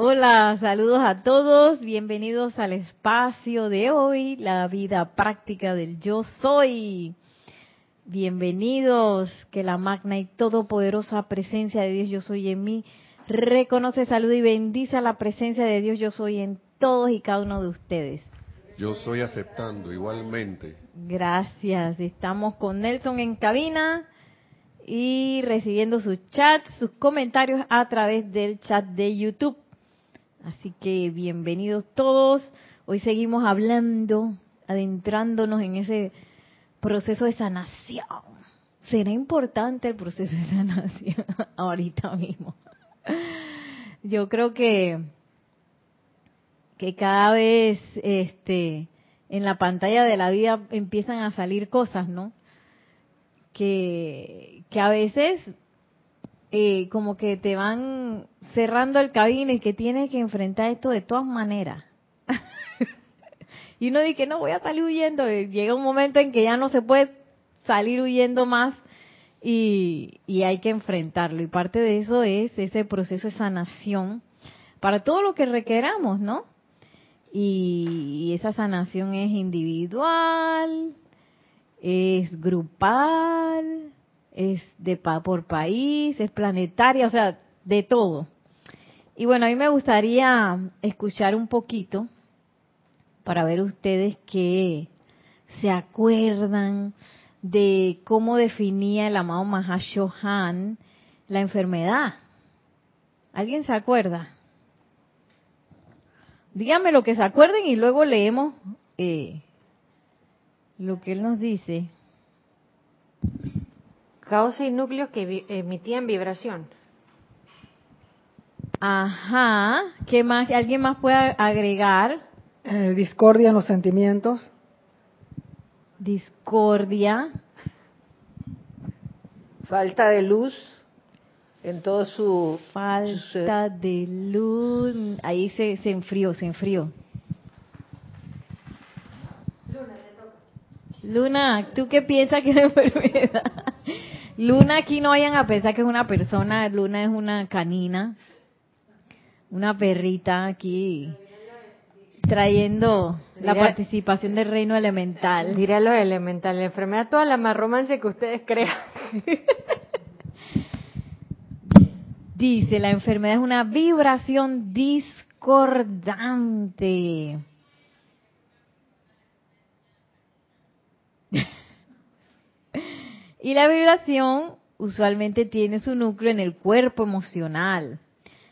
Hola, saludos a todos, bienvenidos al espacio de hoy, la vida práctica del yo soy. Bienvenidos, que la magna y todopoderosa presencia de Dios yo soy en mí reconoce, saluda y bendice a la presencia de Dios yo soy en todos y cada uno de ustedes. Yo soy aceptando igualmente. Gracias, estamos con Nelson en cabina y recibiendo sus chats, sus comentarios a través del chat de YouTube. Así que bienvenidos todos. Hoy seguimos hablando, adentrándonos en ese proceso de sanación. ¿Será importante el proceso de sanación ahorita mismo? Yo creo que que cada vez este en la pantalla de la vida empiezan a salir cosas, ¿no? Que, que a veces eh, como que te van cerrando el cabine y que tienes que enfrentar esto de todas maneras. y uno dice no voy a salir huyendo. llega un momento en que ya no se puede salir huyendo más y, y hay que enfrentarlo. Y parte de eso es ese proceso de sanación para todo lo que requeramos, ¿no? Y, esa sanación es individual, es grupal, es de por país, es planetaria, o sea, de todo. Y bueno, a mí me gustaría escuchar un poquito para ver ustedes que se acuerdan de cómo definía el amado Mahashohan la enfermedad. ¿Alguien se acuerda? Díganme lo que se acuerden y luego leemos eh, lo que él nos dice. Causa y núcleos que emitían vibración. Ajá. ¿Qué más? ¿Alguien más puede agregar? Eh, discordia en los sentimientos. Discordia. Falta de luz en todo su falta de luz ahí se, se enfrió se enfrió Luna tú qué piensas que es la enfermedad Luna aquí no vayan a pensar que es una persona Luna es una canina una perrita aquí trayendo la participación del reino elemental. Diré lo elemental, la enfermedad, toda la más romance que ustedes crean. Dice, la enfermedad es una vibración discordante. Y la vibración usualmente tiene su núcleo en el cuerpo emocional.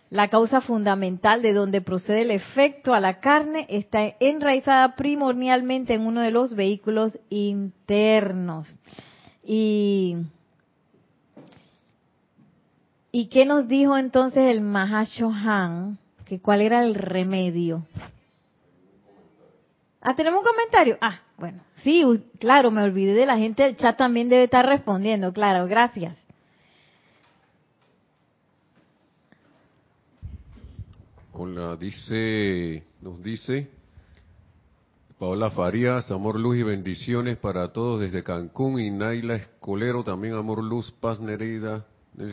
La causa fundamental de donde procede el efecto a la carne está enraizada primordialmente en uno de los vehículos internos. Y ¿Y qué nos dijo entonces el Mahashohan? Que cuál era el remedio. Ah, tenemos un comentario. Ah, bueno, sí, claro, me olvidé de la gente del chat también debe estar respondiendo, claro, gracias. Hola, dice, nos dice Paola Farías, amor, luz y bendiciones para todos desde Cancún y Naila Escolero, también amor, luz, paz, Nereida,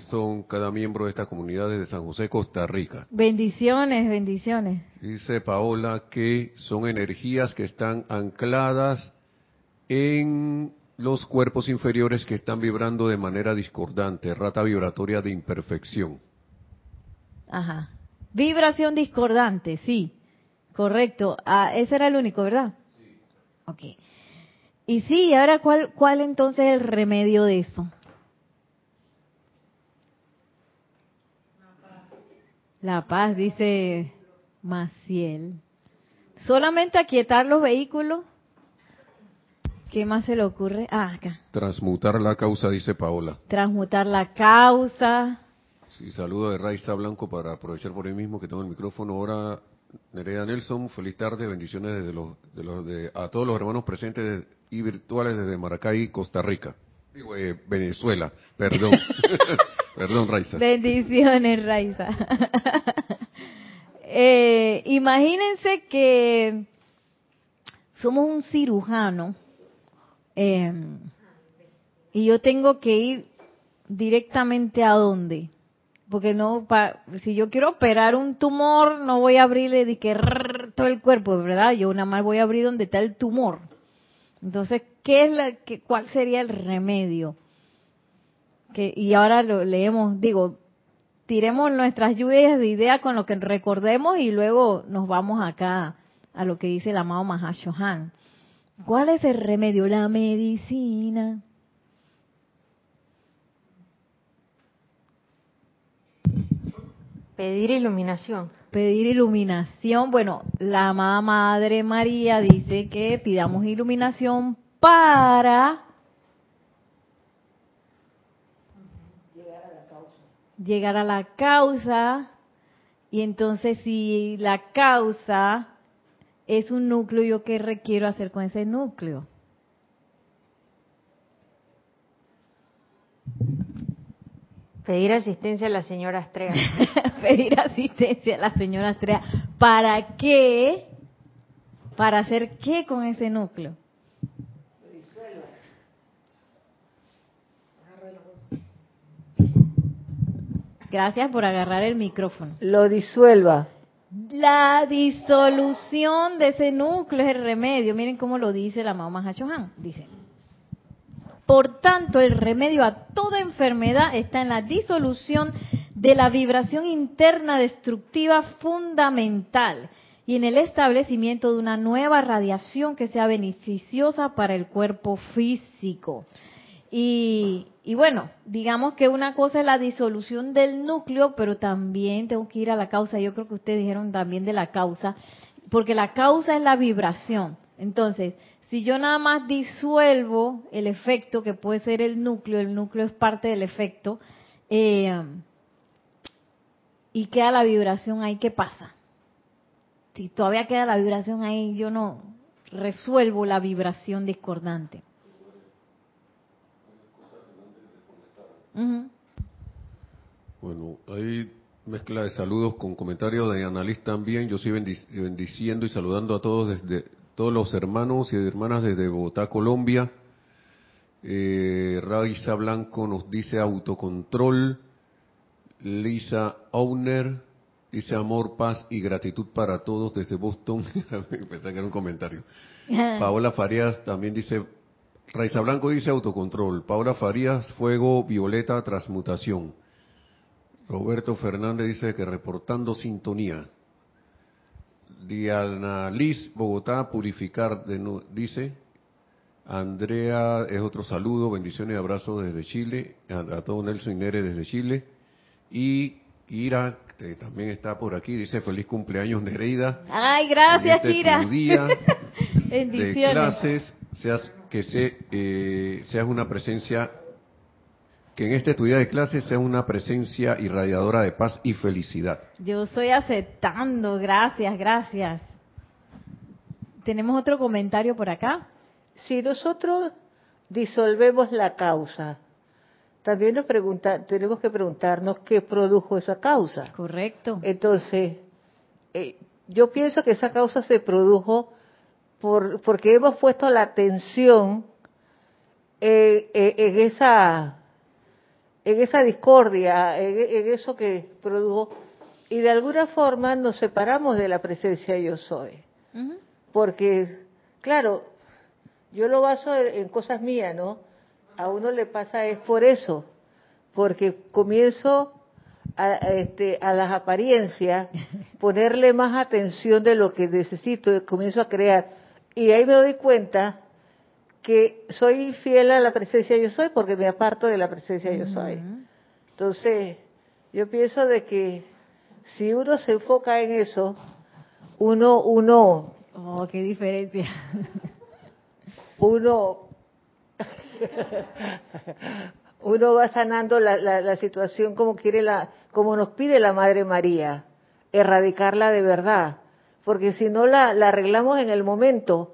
son cada miembro de esta comunidad de San José, Costa Rica. Bendiciones, bendiciones. Dice Paola que son energías que están ancladas en los cuerpos inferiores que están vibrando de manera discordante, rata vibratoria de imperfección. Ajá. Vibración discordante, sí. Correcto. Ah, ese era el único, ¿verdad? Sí. Ok. Y sí, ahora, ¿cuál, cuál entonces es el remedio de eso? La paz, dice Maciel. Solamente aquietar los vehículos. ¿Qué más se le ocurre? Ah, acá. Transmutar la causa, dice Paola. Transmutar la causa. Sí, saludo de Raiza Blanco para aprovechar por ahí mismo que tengo el micrófono. Ahora, Nereida Nelson, feliz tarde, bendiciones desde los, de los de, a todos los hermanos presentes y virtuales desde Maracay, Costa Rica. Digo, eh, Venezuela, perdón. Perdón, Raiza. Bendiciones, Raiza. eh, imagínense que somos un cirujano eh, y yo tengo que ir directamente a dónde? Porque no, pa, si yo quiero operar un tumor, no voy a abrirle de que todo el cuerpo, ¿verdad? Yo nada más voy a abrir donde está el tumor. Entonces, ¿qué es la, qué, ¿cuál sería el remedio? Que, y ahora lo leemos, digo, tiremos nuestras lluvias de ideas con lo que recordemos y luego nos vamos acá a lo que dice el amado Mahashohan. ¿Cuál es el remedio? La medicina. Pedir iluminación. Pedir iluminación. Bueno, la amada Madre María dice que pidamos iluminación para llegar a la causa. Y entonces si la causa es un núcleo, ¿yo qué requiero hacer con ese núcleo? Pedir asistencia a la señora Astrea. Pedir asistencia a la señora Astrea. ¿Para qué? ¿Para hacer qué con ese núcleo? Gracias por agarrar el micrófono. Lo disuelva. La disolución de ese núcleo es el remedio. Miren cómo lo dice la mamá Hachohan. Dice, por tanto, el remedio a toda enfermedad está en la disolución de la vibración interna destructiva fundamental y en el establecimiento de una nueva radiación que sea beneficiosa para el cuerpo físico. Y, y, bueno, digamos que una cosa es la disolución del núcleo, pero también tengo que ir a la causa. Yo creo que ustedes dijeron también de la causa, porque la causa es la vibración. Entonces, si yo nada más disuelvo el efecto, que puede ser el núcleo, el núcleo es parte del efecto, eh, y queda la vibración ahí, ¿qué pasa? Si todavía queda la vibración ahí, yo no resuelvo la vibración discordante. Bueno, hay mezcla de saludos con comentarios de Annalise también. Yo sigo bendiciendo y saludando a todos desde todos los hermanos y hermanas desde Bogotá, Colombia. Eh, Raiza Blanco nos dice autocontrol. Lisa Owner dice amor, paz y gratitud para todos desde Boston. Pensé que era un comentario. Paola Farías también dice Raiza Blanco dice autocontrol. Paula Farías, fuego, violeta, transmutación. Roberto Fernández dice que reportando sintonía. Diana Liz, Bogotá, purificar, de, dice. Andrea es otro saludo, bendiciones y abrazos desde Chile. A, a todo Nelson y Nere desde Chile. Y Ira, que también está por aquí, dice feliz cumpleaños Nereida. Ay, gracias, este Ira. Tu día de Bendiciones. clases, seas que se, eh, seas una presencia, que en este tu día de clases sea una presencia irradiadora de paz y felicidad. Yo estoy aceptando, gracias, gracias. ¿Tenemos otro comentario por acá? Si nosotros disolvemos la causa, también nos pregunta, tenemos que preguntarnos qué produjo esa causa. Correcto. Entonces, eh, yo pienso que esa causa se produjo por, porque hemos puesto la atención en, en, en esa en esa discordia, en, en, eso que produjo, y de alguna forma nos separamos de la presencia yo soy. Uh -huh. Porque, claro, yo lo baso en, cosas mías, ¿no? A uno le pasa es por eso, porque comienzo a, a, este, a las apariencias, ponerle más atención de lo que necesito, comienzo a crear. Y ahí me doy cuenta que soy fiel a la presencia yo soy porque me aparto de la presencia yo soy. Entonces, yo pienso de que si uno se enfoca en eso, uno, uno... Oh, qué diferencia. Uno... uno va sanando la, la, la, situación como quiere la, como nos pide la Madre María, erradicarla de verdad, porque si no la, la arreglamos en el momento,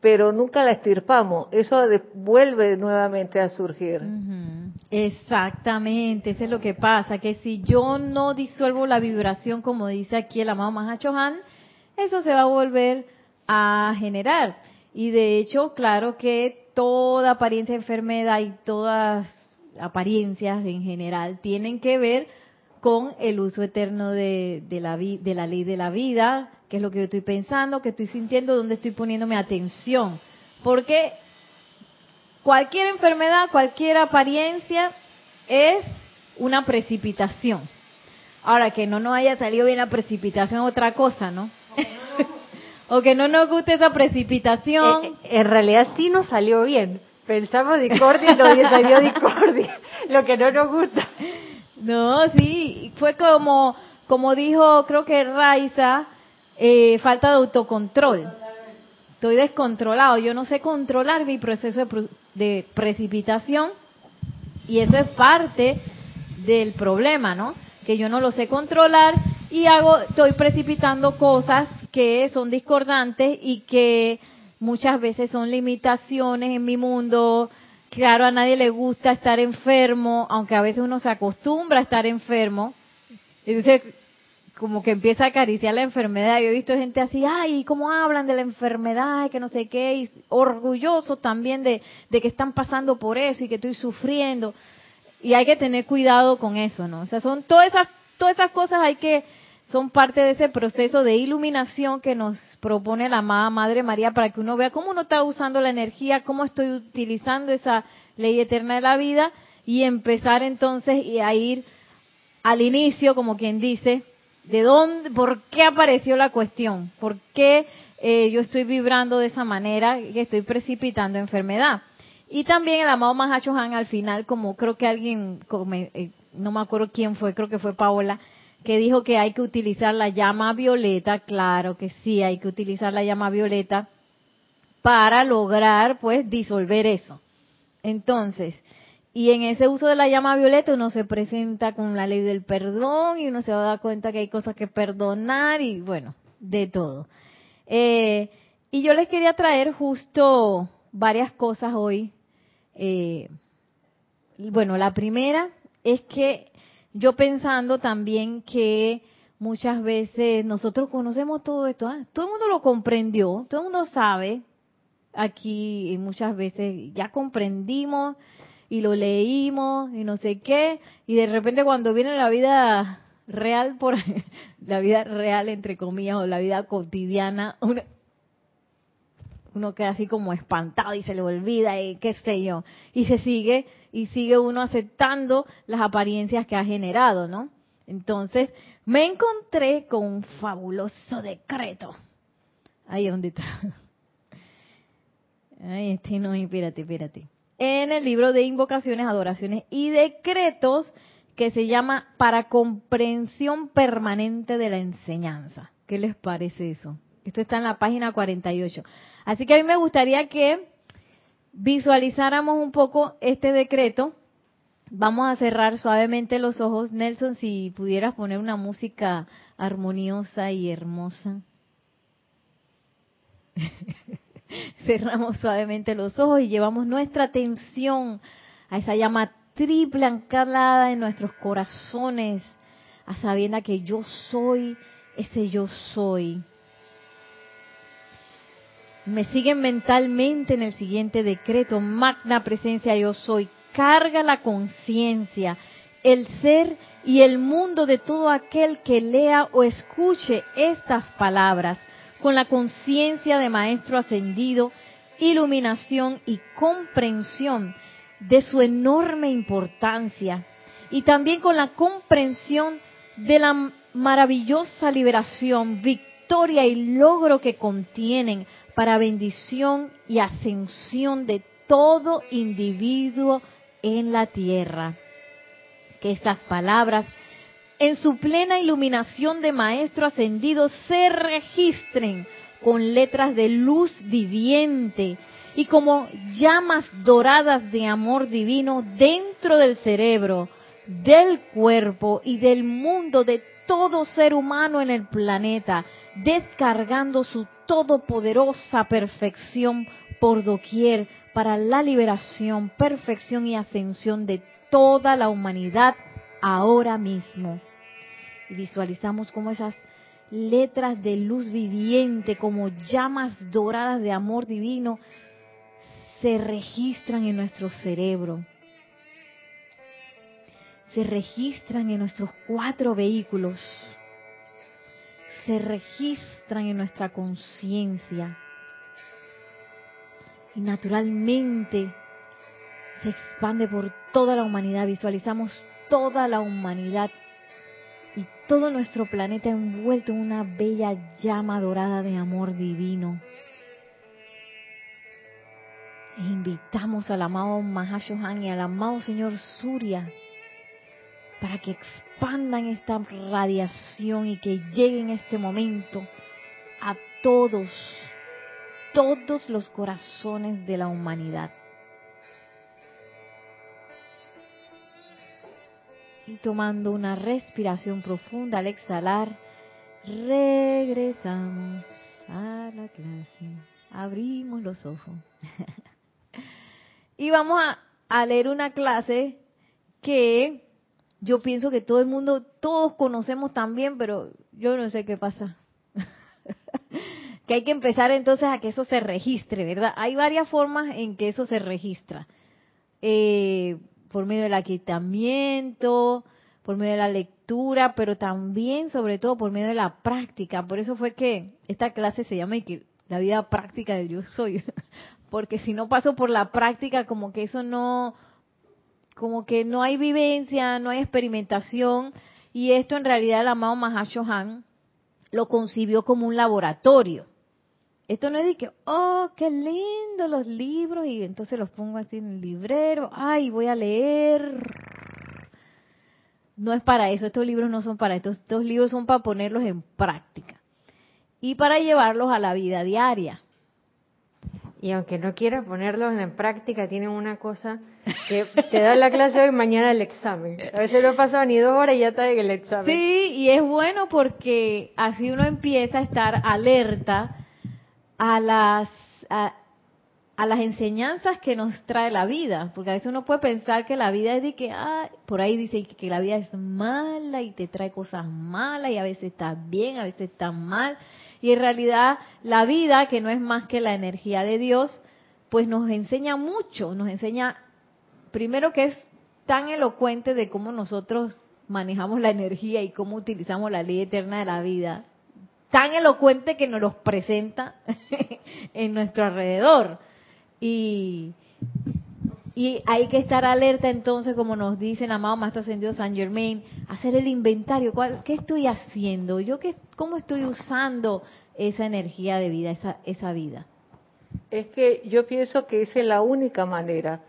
pero nunca la estirpamos, eso de, vuelve nuevamente a surgir. Exactamente, eso es lo que pasa, que si yo no disuelvo la vibración, como dice aquí el amado Mahachohan, eso se va a volver a generar. Y de hecho, claro que toda apariencia de enfermedad y todas apariencias en general tienen que ver con el uso eterno de, de la, de la ley de la vida, qué es lo que yo estoy pensando, qué estoy sintiendo, dónde estoy poniéndome atención. Porque cualquier enfermedad, cualquier apariencia es una precipitación. Ahora, que no nos haya salido bien la precipitación es otra cosa, ¿no? o que no nos guste esa precipitación. Eh, eh, en realidad sí nos salió bien. Pensamos discordia y nos salió discordia. Lo que no nos gusta. No, sí, fue como, como dijo, creo que Raiza, eh, falta de autocontrol. Estoy descontrolado, yo no sé controlar mi proceso de, de precipitación y eso es parte del problema, ¿no? Que yo no lo sé controlar y hago, estoy precipitando cosas que son discordantes y que muchas veces son limitaciones en mi mundo. Claro, a nadie le gusta estar enfermo, aunque a veces uno se acostumbra a estar enfermo. Entonces, como que empieza a acariciar la enfermedad. Yo he visto gente así, ay, ¿cómo hablan de la enfermedad? Que no sé qué, y orgullosos también de, de que están pasando por eso y que estoy sufriendo. Y hay que tener cuidado con eso, ¿no? O sea, son todas esas, todas esas cosas hay que, son parte de ese proceso de iluminación que nos propone la amada Madre María para que uno vea cómo uno está usando la energía, cómo estoy utilizando esa ley eterna de la vida y empezar entonces a ir al inicio, como quien dice, de dónde, por qué apareció la cuestión, por qué eh, yo estoy vibrando de esa manera, que estoy precipitando enfermedad. Y también el amado Mahacho Han al final, como creo que alguien, eh, no me acuerdo quién fue, creo que fue Paola, que dijo que hay que utilizar la llama violeta, claro que sí, hay que utilizar la llama violeta para lograr pues disolver eso. Entonces, y en ese uso de la llama violeta uno se presenta con la ley del perdón y uno se va a dar cuenta que hay cosas que perdonar y bueno, de todo. Eh, y yo les quería traer justo varias cosas hoy. Eh, bueno, la primera es que yo pensando también que muchas veces nosotros conocemos todo esto, ah, todo el mundo lo comprendió, todo el mundo sabe. Aquí y muchas veces ya comprendimos y lo leímos y no sé qué y de repente cuando viene la vida real por la vida real entre comillas o la vida cotidiana uno, uno queda así como espantado y se le olvida y qué sé yo y se sigue y sigue uno aceptando las apariencias que ha generado no entonces me encontré con un fabuloso decreto ahí dónde está Ay, este no, espérate, espérate. En el libro de invocaciones, adoraciones y decretos que se llama Para comprensión permanente de la enseñanza. ¿Qué les parece eso? Esto está en la página 48. Así que a mí me gustaría que visualizáramos un poco este decreto. Vamos a cerrar suavemente los ojos. Nelson, si pudieras poner una música armoniosa y hermosa. cerramos suavemente los ojos y llevamos nuestra atención a esa llama triple anclada en nuestros corazones, a sabiendo que yo soy ese yo soy. Me siguen mentalmente en el siguiente decreto, magna presencia yo soy, carga la conciencia, el ser y el mundo de todo aquel que lea o escuche estas palabras con la conciencia de Maestro Ascendido, iluminación y comprensión de su enorme importancia y también con la comprensión de la maravillosa liberación, victoria y logro que contienen para bendición y ascensión de todo individuo en la tierra. Que estas palabras en su plena iluminación de Maestro Ascendido se registren con letras de luz viviente y como llamas doradas de amor divino dentro del cerebro, del cuerpo y del mundo de todo ser humano en el planeta, descargando su todopoderosa perfección por doquier para la liberación, perfección y ascensión de toda la humanidad ahora mismo. Y visualizamos como esas letras de luz viviente, como llamas doradas de amor divino, se registran en nuestro cerebro. se registran en nuestros cuatro vehículos, se registran en nuestra conciencia y naturalmente se expande por toda la humanidad. Visualizamos toda la humanidad y todo nuestro planeta envuelto en una bella llama dorada de amor divino. E invitamos al amado Mahashohan y al amado Señor Surya para que expandan esta radiación y que llegue en este momento a todos, todos los corazones de la humanidad. Y tomando una respiración profunda al exhalar, regresamos a la clase. Abrimos los ojos. y vamos a, a leer una clase que yo pienso que todo el mundo, todos conocemos también, pero yo no sé qué pasa. que hay que empezar entonces a que eso se registre, ¿verdad? Hay varias formas en que eso se registra. Eh, por medio del aquitamiento, por medio de la lectura, pero también, sobre todo, por medio de la práctica. Por eso fue que esta clase se llama la vida práctica del yo soy. Porque si no paso por la práctica, como que eso no, como que no hay vivencia, no hay experimentación, y esto en realidad el amado Mahashohan lo concibió como un laboratorio. Esto no es de que, oh, qué lindo los libros, y entonces los pongo así en el librero, ay, voy a leer. No es para eso, estos libros no son para esto, estos libros son para ponerlos en práctica y para llevarlos a la vida diaria. Y aunque no quiera ponerlos en práctica, tienen una cosa que te da la clase hoy, mañana el examen. A veces no pasa ni dos horas y ya está en el examen. Sí, y es bueno porque así uno empieza a estar alerta a las a, las enseñanzas que nos trae la vida, porque a veces uno puede pensar que la vida es de que, ah, por ahí dice que la vida es mala y te trae cosas malas y a veces está bien, a veces está mal y en realidad la vida, que no es más que la energía de Dios, pues nos enseña mucho, nos enseña primero que es tan elocuente de cómo nosotros manejamos la energía y cómo utilizamos la ley eterna de la vida, tan elocuente que nos los presenta en nuestro alrededor. Y, y hay que estar alerta entonces, como nos dice el amado Maestro Ascendido San Germain, hacer el inventario. ¿cuál, ¿Qué estoy haciendo? ¿Yo qué, cómo estoy usando esa energía de vida, esa, vida? Es que yo pienso que esa es la única manera.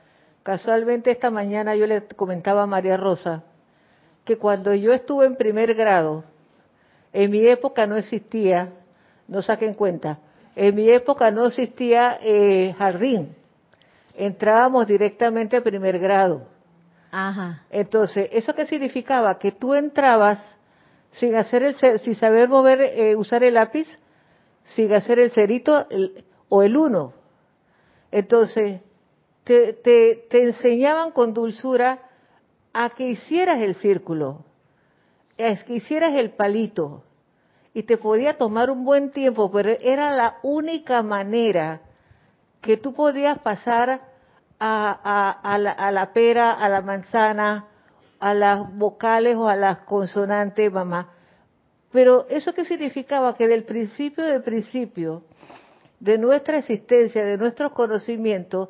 Casualmente esta mañana yo le comentaba a María Rosa que cuando yo estuve en primer grado, en mi época no existía, no saquen cuenta, en mi época no existía eh, jardín entrábamos directamente a primer grado. Ajá. Entonces, ¿eso qué significaba? Que tú entrabas sin hacer el sin saber mover, eh, usar el lápiz, sin hacer el cerito o el uno. Entonces, te, te, te enseñaban con dulzura a que hicieras el círculo, a que hicieras el palito, y te podía tomar un buen tiempo, pero era la única manera que tú podías pasar a, la, pera, a la manzana, a las vocales o a las consonantes, mamá. Pero eso qué significaba? Que del principio del principio de nuestra existencia, de nuestros conocimientos,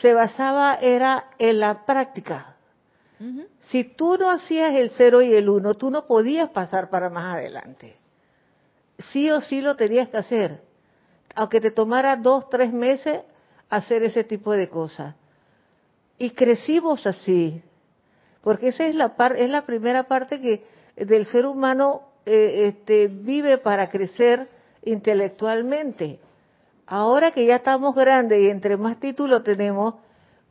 se basaba era en la práctica. Si tú no hacías el cero y el uno, tú no podías pasar para más adelante. Sí o sí lo tenías que hacer aunque te tomara dos, tres meses hacer ese tipo de cosas. Y crecimos así, porque esa es la, es la primera parte que del ser humano eh, este, vive para crecer intelectualmente. Ahora que ya estamos grandes y entre más títulos tenemos,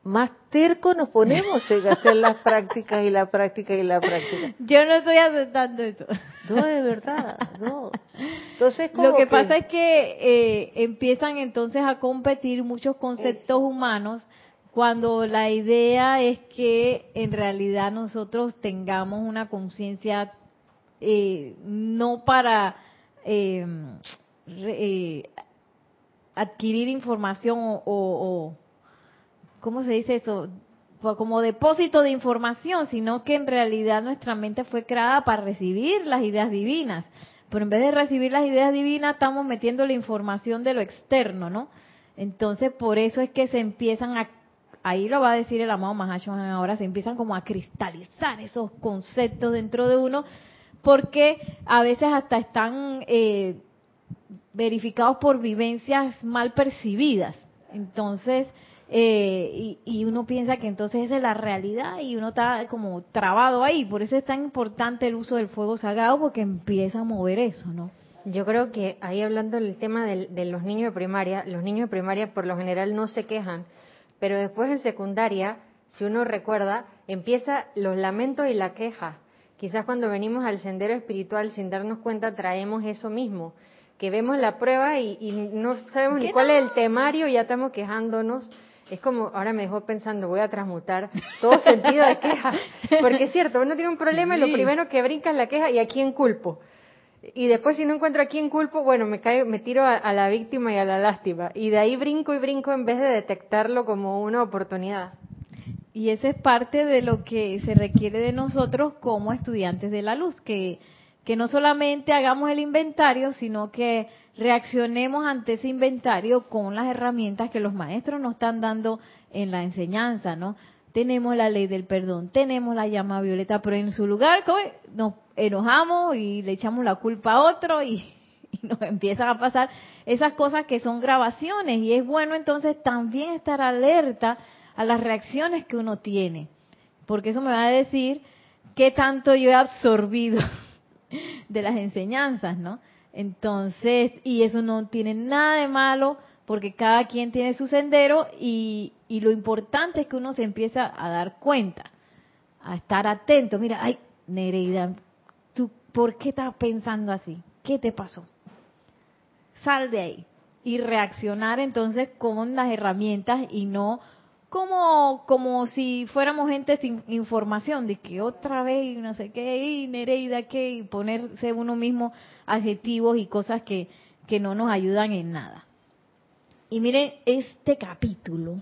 más terco nos ponemos en hacer las prácticas y la práctica y la práctica. Yo no estoy aceptando eso. No, de verdad, no. Entonces, lo que, pasa es que eh, empiezan entonces a competir muchos conceptos humanos cuando la idea es que en realidad nosotros tengamos una conciencia eh, no para eh, adquirir información o, ¿cómo se dice eso? como depósito de información, sino que en realidad nuestra mente fue creada para recibir las ideas divinas. Pero en vez de recibir las ideas divinas, estamos metiendo la información de lo externo, ¿no? Entonces, por eso es que se empiezan a, ahí lo va a decir el amado Mahashohan ahora, se empiezan como a cristalizar esos conceptos dentro de uno, porque a veces hasta están eh, verificados por vivencias mal percibidas. Entonces, eh, y, uno piensa que entonces esa es la realidad y uno está como trabado ahí. Por eso es tan importante el uso del fuego sagrado porque empieza a mover eso, ¿no? Yo creo que ahí hablando del tema de, los niños de primaria, los niños de primaria por lo general no se quejan, pero después en secundaria, si uno recuerda, empieza los lamentos y la queja. Quizás cuando venimos al sendero espiritual sin darnos cuenta traemos eso mismo, que vemos la prueba y, no sabemos ni cuál es el temario y ya estamos quejándonos es como, ahora me dejó pensando, voy a transmutar todo sentido de queja. Porque es cierto, uno tiene un problema y lo primero que brinca es la queja y a quién culpo. Y después si no encuentro a quién culpo, bueno, me, cae, me tiro a, la víctima y a la lástima. Y de ahí brinco y brinco en vez de detectarlo como una oportunidad. Y esa es parte de lo que se requiere de nosotros como estudiantes de la luz, que, que no solamente hagamos el inventario, sino que reaccionemos ante ese inventario con las herramientas que los maestros nos están dando en la enseñanza, ¿no? Tenemos la ley del perdón, tenemos la llama violeta, pero en su lugar nos enojamos y le echamos la culpa a otro y, y nos empiezan a pasar esas cosas que son grabaciones y es bueno entonces también estar alerta a las reacciones que uno tiene, porque eso me va a decir qué tanto yo he absorbido de las enseñanzas, ¿no? Entonces, y eso no tiene nada de malo porque cada quien tiene su sendero y, lo importante es que uno se empieza a dar cuenta, a estar atento. Mira, ay, Nereida, ¿tú por qué estás pensando así? ¿Qué te pasó? Sal de ahí y reaccionar entonces con las herramientas y no como, como si fuéramos gente sin información, de que otra vez no sé qué, y Nereida qué, y ponerse uno mismo adjetivos y cosas que, que no nos ayudan en nada. Y miren, este capítulo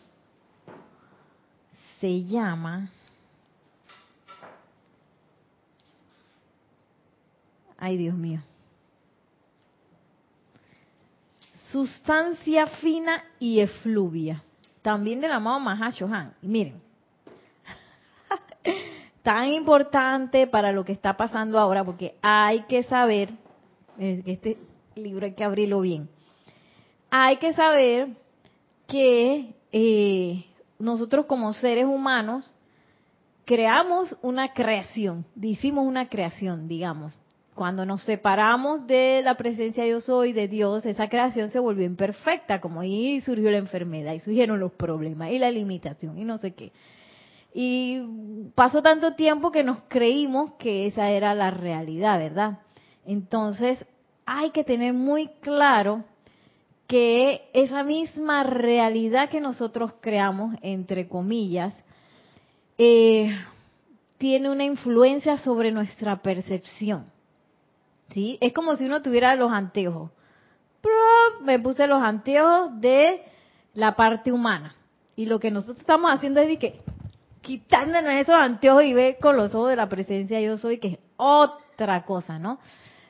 se llama... Ay, Dios mío. Sustancia fina y efluvia también del amado Mahashohan. Y miren, tan importante para lo que está pasando ahora, porque hay que saber, que este libro hay que abrirlo bien, hay que saber que eh, nosotros como seres humanos creamos una creación, hicimos una creación, digamos, cuando nos separamos de la presencia de yo soy, de Dios, esa creación se volvió imperfecta, como ahí surgió la enfermedad y surgieron los problemas y la limitación y no sé qué. Y pasó tanto tiempo que nos creímos que esa era la realidad, ¿verdad? Entonces hay que tener muy claro que esa misma realidad que nosotros creamos, entre comillas, eh, tiene una influencia sobre nuestra percepción. ¿Sí? Es como si uno tuviera los anteojos. Me puse los anteojos de la parte humana. Y lo que nosotros estamos haciendo es que quitándonos esos anteojos y ver con los ojos de la presencia yo soy, que es otra cosa, ¿no?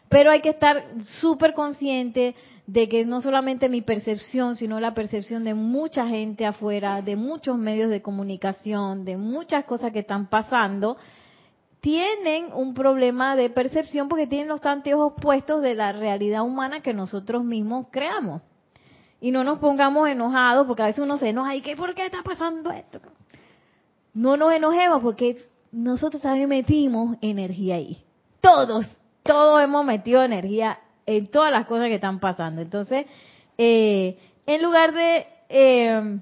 Pero hay que estar súper consciente de que no solamente mi percepción, sino la percepción de mucha gente afuera, de muchos medios de comunicación, de muchas cosas que están pasando, tienen un problema de percepción porque tienen los anteojos puestos de la realidad humana que nosotros mismos creamos. Y no nos pongamos enojados porque a veces uno se enoja y que ¿por qué está pasando esto? No nos enojemos porque nosotros también metimos energía ahí. Todos, todos hemos metido energía en todas las cosas que están pasando. Entonces, eh, en lugar de eh,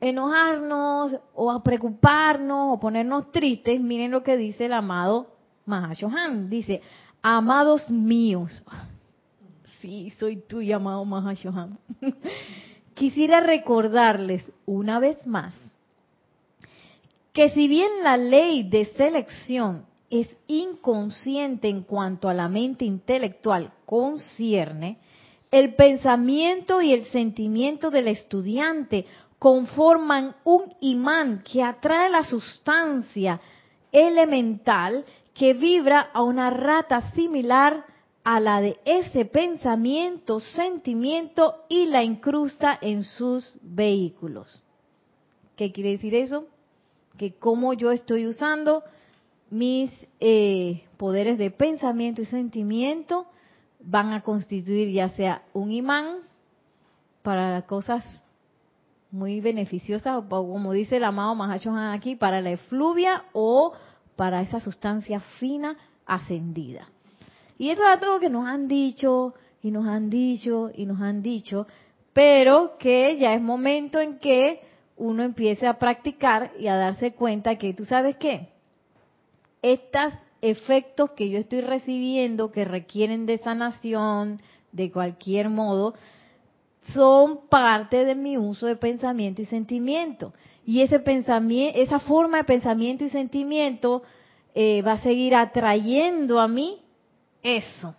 enojarnos o a preocuparnos o ponernos tristes, miren lo que dice el amado Mahashohan. Dice, amados míos. Sí, soy tuyo, amado Mahashohan. Quisiera recordarles una vez más que si bien la ley de selección es inconsciente en cuanto a la mente intelectual concierne, el pensamiento y el sentimiento del estudiante conforman un imán que atrae la sustancia elemental que vibra a una rata similar a la de ese pensamiento, sentimiento y la incrusta en sus vehículos. ¿Qué quiere decir eso? Que como yo estoy usando mis eh, poderes de pensamiento y sentimiento van a constituir ya sea un imán para cosas muy beneficiosas, como dice el amado Mahachohan aquí, para la efluvia o para esa sustancia fina ascendida. Y eso es algo que nos han dicho y nos han dicho y nos han dicho, pero que ya es momento en que uno empiece a practicar y a darse cuenta que tú sabes qué, estos efectos que yo estoy recibiendo que requieren de sanación de cualquier modo, son parte de mi uso de pensamiento y sentimiento. Y ese pensamiento, esa forma de pensamiento y sentimiento eh, va a seguir atrayendo a mí eso.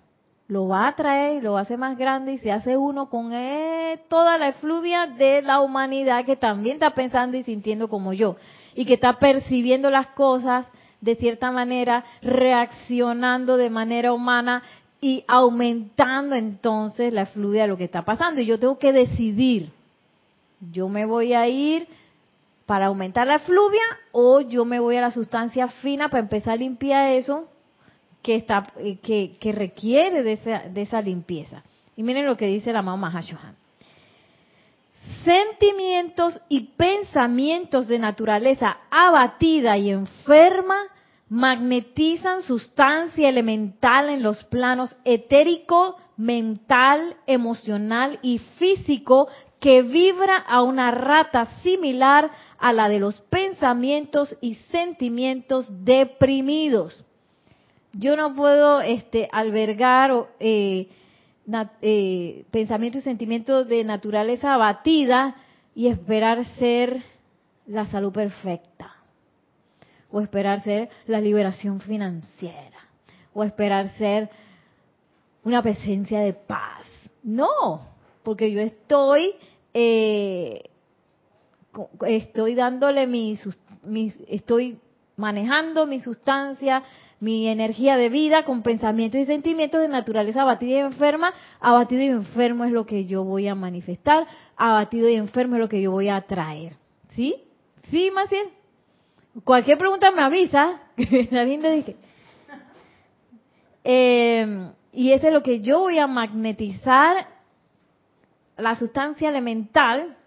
Lo va a atraer, lo hacer más grande y se hace uno con eh, toda la efluvia de la humanidad que también está pensando y sintiendo como yo. Y que está percibiendo las cosas de cierta manera, reaccionando de manera humana y aumentando entonces la fluidez de lo que está pasando. Y yo tengo que decidir, yo me voy a ir para aumentar la fluvia o yo me voy a la sustancia fina para empezar a limpiar eso que, está, eh, que, que requiere de esa, de esa limpieza. Y miren lo que dice la mamá Mahashohan. Sentimientos y pensamientos de naturaleza abatida y enferma magnetizan sustancia elemental en los planos etérico, mental, emocional y físico que vibra a una rata similar a la de los pensamientos y sentimientos deprimidos. Yo no puedo este, albergar eh, eh, pensamientos y sentimientos de naturaleza abatida y esperar ser la salud perfecta o esperar ser la liberación financiera, o esperar ser una presencia de paz. No, porque yo estoy, eh, estoy dándole mi, estoy manejando mi sustancia, mi energía de vida con pensamientos y sentimientos de naturaleza abatida y enferma. Abatido y enfermo es lo que yo voy a manifestar. Abatido y enfermo es lo que yo voy a atraer. ¿Sí? ¿Sí, Maciel? Cualquier pregunta me avisa. Dije. Eh, y eso es lo que yo voy a magnetizar la sustancia elemental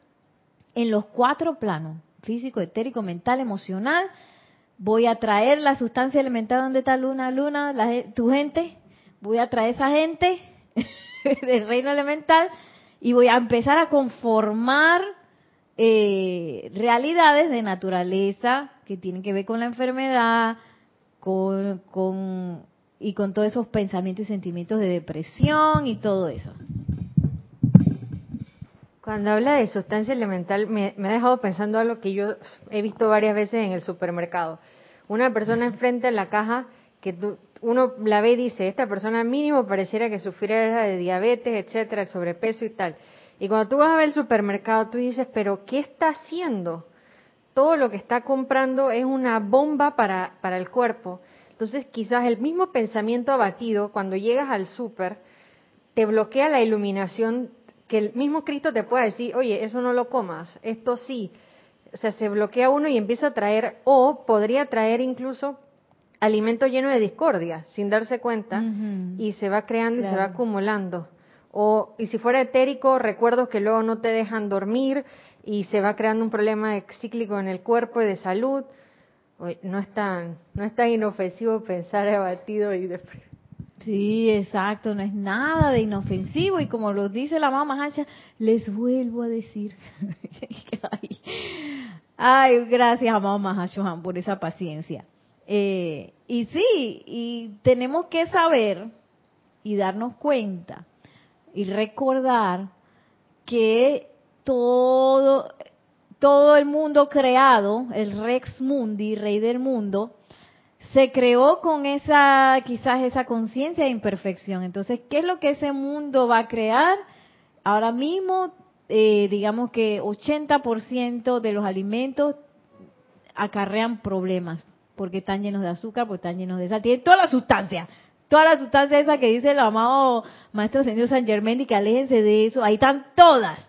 en los cuatro planos, físico, etérico, mental, emocional. Voy a traer la sustancia elemental donde está Luna, Luna, tu gente. Voy a traer esa gente del reino elemental y voy a empezar a conformar eh, realidades de naturaleza que tienen que ver con la enfermedad, con, y con todos esos pensamientos y sentimientos de depresión y todo eso. Cuando habla de sustancia elemental, me, ha dejado pensando algo que yo he visto varias veces en el supermercado. Una persona enfrente en la caja que uno la ve y dice, esta persona mínimo pareciera que sufriera de diabetes, etcétera, sobrepeso y tal. Y cuando tú vas a ver el supermercado, tú dices, pero ¿qué está haciendo? Todo lo que está comprando es una bomba para, para el cuerpo. Entonces quizás el mismo pensamiento abatido, cuando llegas al súper, te bloquea la iluminación que el mismo Cristo te pueda decir, oye, eso no lo comas, esto sí. O sea, se bloquea uno y empieza a traer, o podría traer incluso alimento lleno de discordia, sin darse cuenta, y se va creando y se va acumulando. O, y si fuera etérico, recuerdos que luego no te dejan dormir, y se va creando un problema cíclico en el cuerpo y de salud. No es tan, no es tan inofensivo pensar abatido y deprimido. Sí, exacto, no es nada de inofensivo y como lo dice la mamá Hacha, les vuelvo a decir. ay, gracias mamá Johan por esa paciencia. Eh, y sí, y tenemos que saber y darnos cuenta y recordar que todo, todo el mundo creado, el Rex Mundi, rey del mundo, se creó con esa, quizás esa conciencia de imperfección. Entonces, ¿qué es lo que ese mundo va a crear? Ahora mismo eh, digamos que 80% de los alimentos acarrean problemas, porque están llenos de azúcar, porque están llenos de sal, tienen toda la sustancia, toda la sustancia esa que dice el amado Maestro Señor San Germán y que aléjense de eso, ahí están todas.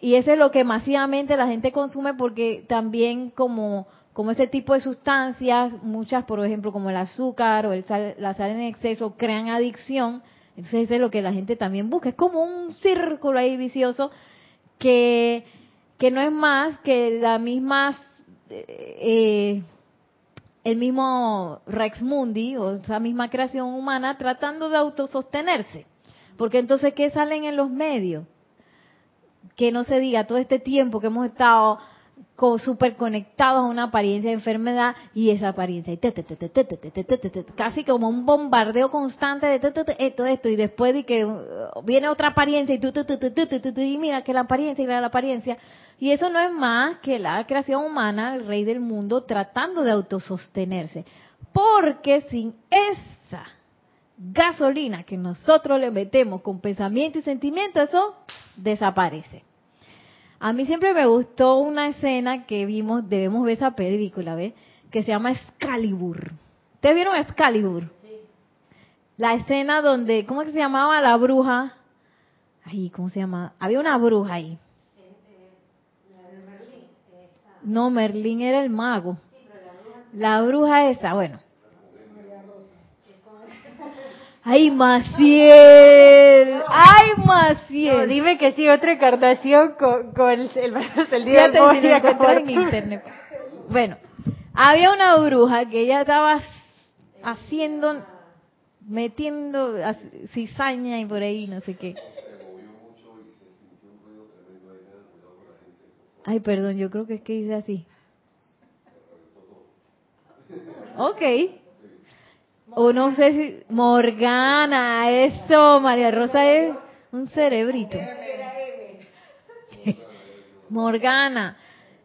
Y eso es lo que masivamente la gente consume porque también como, como ese tipo de sustancias, muchas por ejemplo como el azúcar o el la sal en exceso crean adicción, entonces eso es lo que la gente también busca. Es como un círculo ahí vicioso que, que no es más que la misma, eh, el mismo Rex Mundi o esa misma creación humana tratando de autosostenerse. Porque entonces, ¿qué salen en los medios? Que no se diga todo este tiempo que hemos estado súper conectados a una apariencia de enfermedad y esa apariencia y casi como un bombardeo constante de esto esto y después de que viene otra apariencia y tú y mira que la apariencia y la apariencia y eso no es más que la creación humana el rey del mundo tratando de autosostenerse porque sin esa gasolina que nosotros le metemos con pensamiento y sentimiento eso desaparece a mí siempre me gustó una escena que vimos, debemos ver esa película, ¿ves? Que se llama Excalibur. ¿Ustedes vieron Excalibur? Sí. La escena donde, ¿cómo es que se llamaba la bruja? Ay, ¿cómo se llama? Había una bruja ahí. No, Merlín era el mago. La bruja esa, bueno. ¡Ay, Maciel! ¡Ay, Maciel! dime que sí, otra encarnación con, el, el, día de hoy. en internet. Bueno, había una bruja que ella estaba haciendo, metiendo cizaña y por ahí, no sé qué. Ay, perdón, yo creo que es que dice así. Ok. O no sé si Morgana, eso, María Rosa es un cerebrito. Morgana.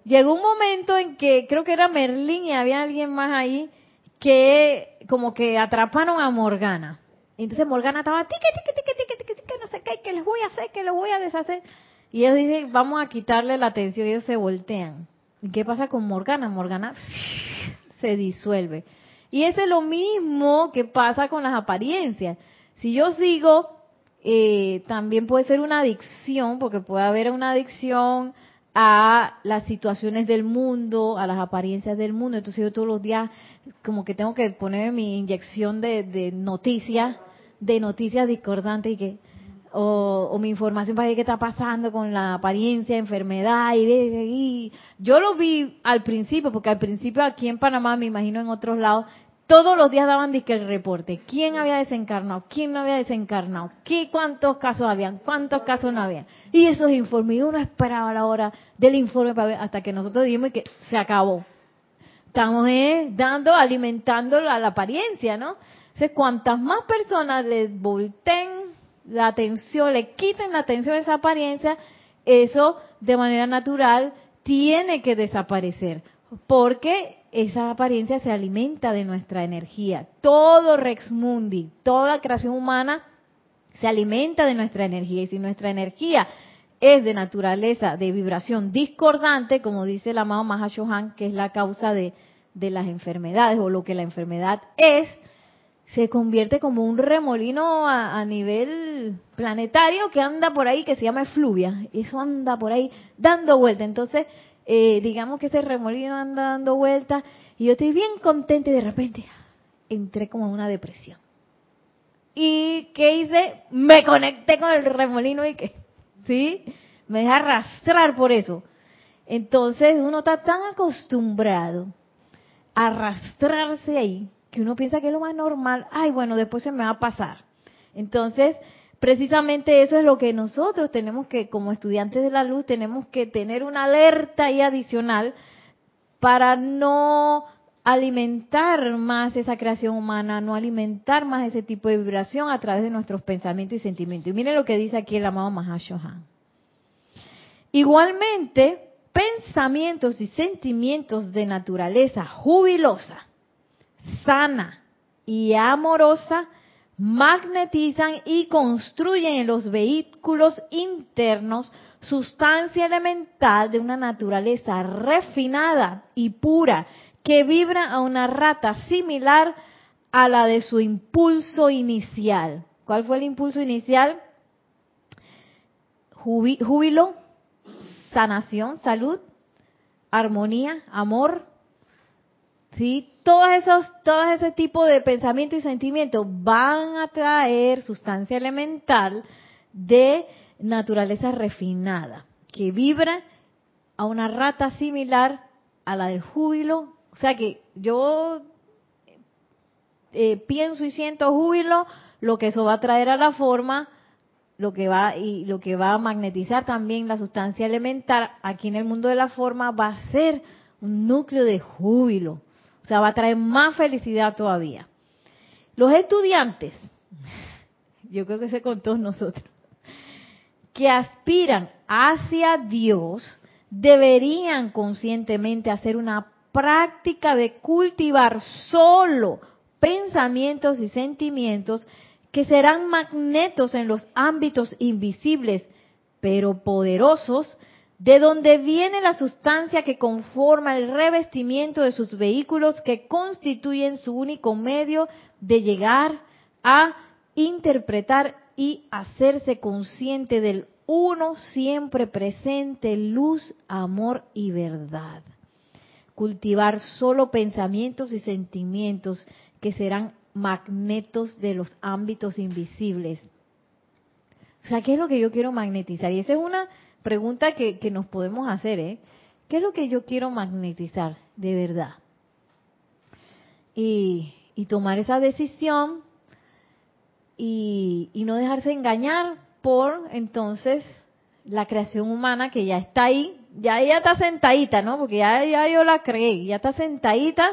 Llegó un momento en que creo que era Merlín y había alguien más ahí que como que atraparon a Morgana. Entonces Morgana estaba tique, tique, tique, tique, tique, tique, no sé qué, que les voy a hacer, que les voy a deshacer. Y ellos dicen, vamos a quitarle la atención, y ellos se voltean. ¿Y qué pasa con Morgana? Morgana se disuelve. Y eso es lo mismo que pasa con las apariencias. Si yo sigo, eh, también puede ser una adicción, porque puede haber una adicción a las situaciones del mundo, a las apariencias del mundo. Entonces yo todos los días como que tengo que poner mi inyección de, noticias, de noticias discordantes y que o, mi información para ver qué está pasando con la apariencia, enfermedad y, y, yo lo vi al principio, porque al principio aquí en Panamá, me imagino en otros lados, todos los días daban disque el reporte. ¿Quién había desencarnado? ¿Quién no había desencarnado? ¿Qué, ¿Cuántos casos habían? ¿Cuántos casos no había? Y esos informes, y uno esperaba la hora del informe para ver, hasta que nosotros dijimos que se acabó. Estamos eh, dando, alimentando la, la apariencia, ¿no? Entonces, cuantas más personas les volteen la atención, le quiten la atención a esa apariencia, eso de manera natural tiene que desaparecer. Porque esa apariencia se alimenta de nuestra energía. Todo Rex Mundi, toda creación humana se alimenta de nuestra energía. Y si nuestra energía es de naturaleza, de vibración discordante, como dice el amado Mahashohan, que es la causa de, de las enfermedades o lo que la enfermedad es, se convierte como un remolino a, nivel planetario que anda por ahí, que se llama efluvia. Eso anda por ahí dando vuelta. Entonces, eh, digamos que ese remolino anda dando vueltas y yo estoy bien contenta y de repente entré como en una depresión. ¿Y qué hice? Me conecté con el remolino y que, ¿sí? Me dejé arrastrar por eso. Entonces uno está tan acostumbrado a arrastrarse ahí que uno piensa que es lo más normal. Ay, bueno, después se me va a pasar. Entonces, precisamente eso es lo que nosotros tenemos que, como estudiantes de la luz, tenemos que tener una alerta y adicional para no alimentar más esa creación humana, no alimentar más ese tipo de vibración a través de nuestros pensamientos y sentimientos. Y miren lo que dice aquí el amado Mahashohan. Igualmente, pensamientos y sentimientos de naturaleza jubilosa, sana y amorosa magnetizan y construyen en los vehículos internos sustancia elemental de una naturaleza refinada y pura que vibra a una rata similar a la de su impulso inicial. ¿Cuál fue el impulso inicial? Júbilo, sanación, salud, armonía, amor. ¿Sí? Todos esos, todo ese tipo de pensamiento y sentimientos van a traer sustancia elemental de naturaleza refinada, que vibra a una rata similar a la del júbilo. O sea que yo eh, pienso y siento júbilo, lo que eso va a traer a la forma, lo que va y lo que va a magnetizar también la sustancia elemental aquí en el mundo de la forma va a ser un núcleo de júbilo. Sea, va a traer más felicidad todavía. Los estudiantes, yo creo que sé con todos nosotros, que aspiran hacia Dios, deberían conscientemente hacer una práctica de cultivar solo pensamientos y sentimientos que serán magnetos en los ámbitos invisibles, pero poderosos, de donde viene la sustancia que conforma el revestimiento de sus vehículos que constituyen su único medio de llegar a interpretar y hacerse consciente del uno siempre presente, luz, amor y verdad. Cultivar solo pensamientos y sentimientos que serán magnetos de los ámbitos invisibles. O sea, ¿qué es lo que yo quiero magnetizar? Y esa es una pregunta que, nos podemos hacer, ¿eh? ¿Qué es lo que yo quiero magnetizar de verdad? Y, tomar esa decisión y, no dejarse engañar por entonces la creación humana que ya está ahí, ya ella está sentadita, ¿no? Porque ya, ya yo la creé, ya está sentadita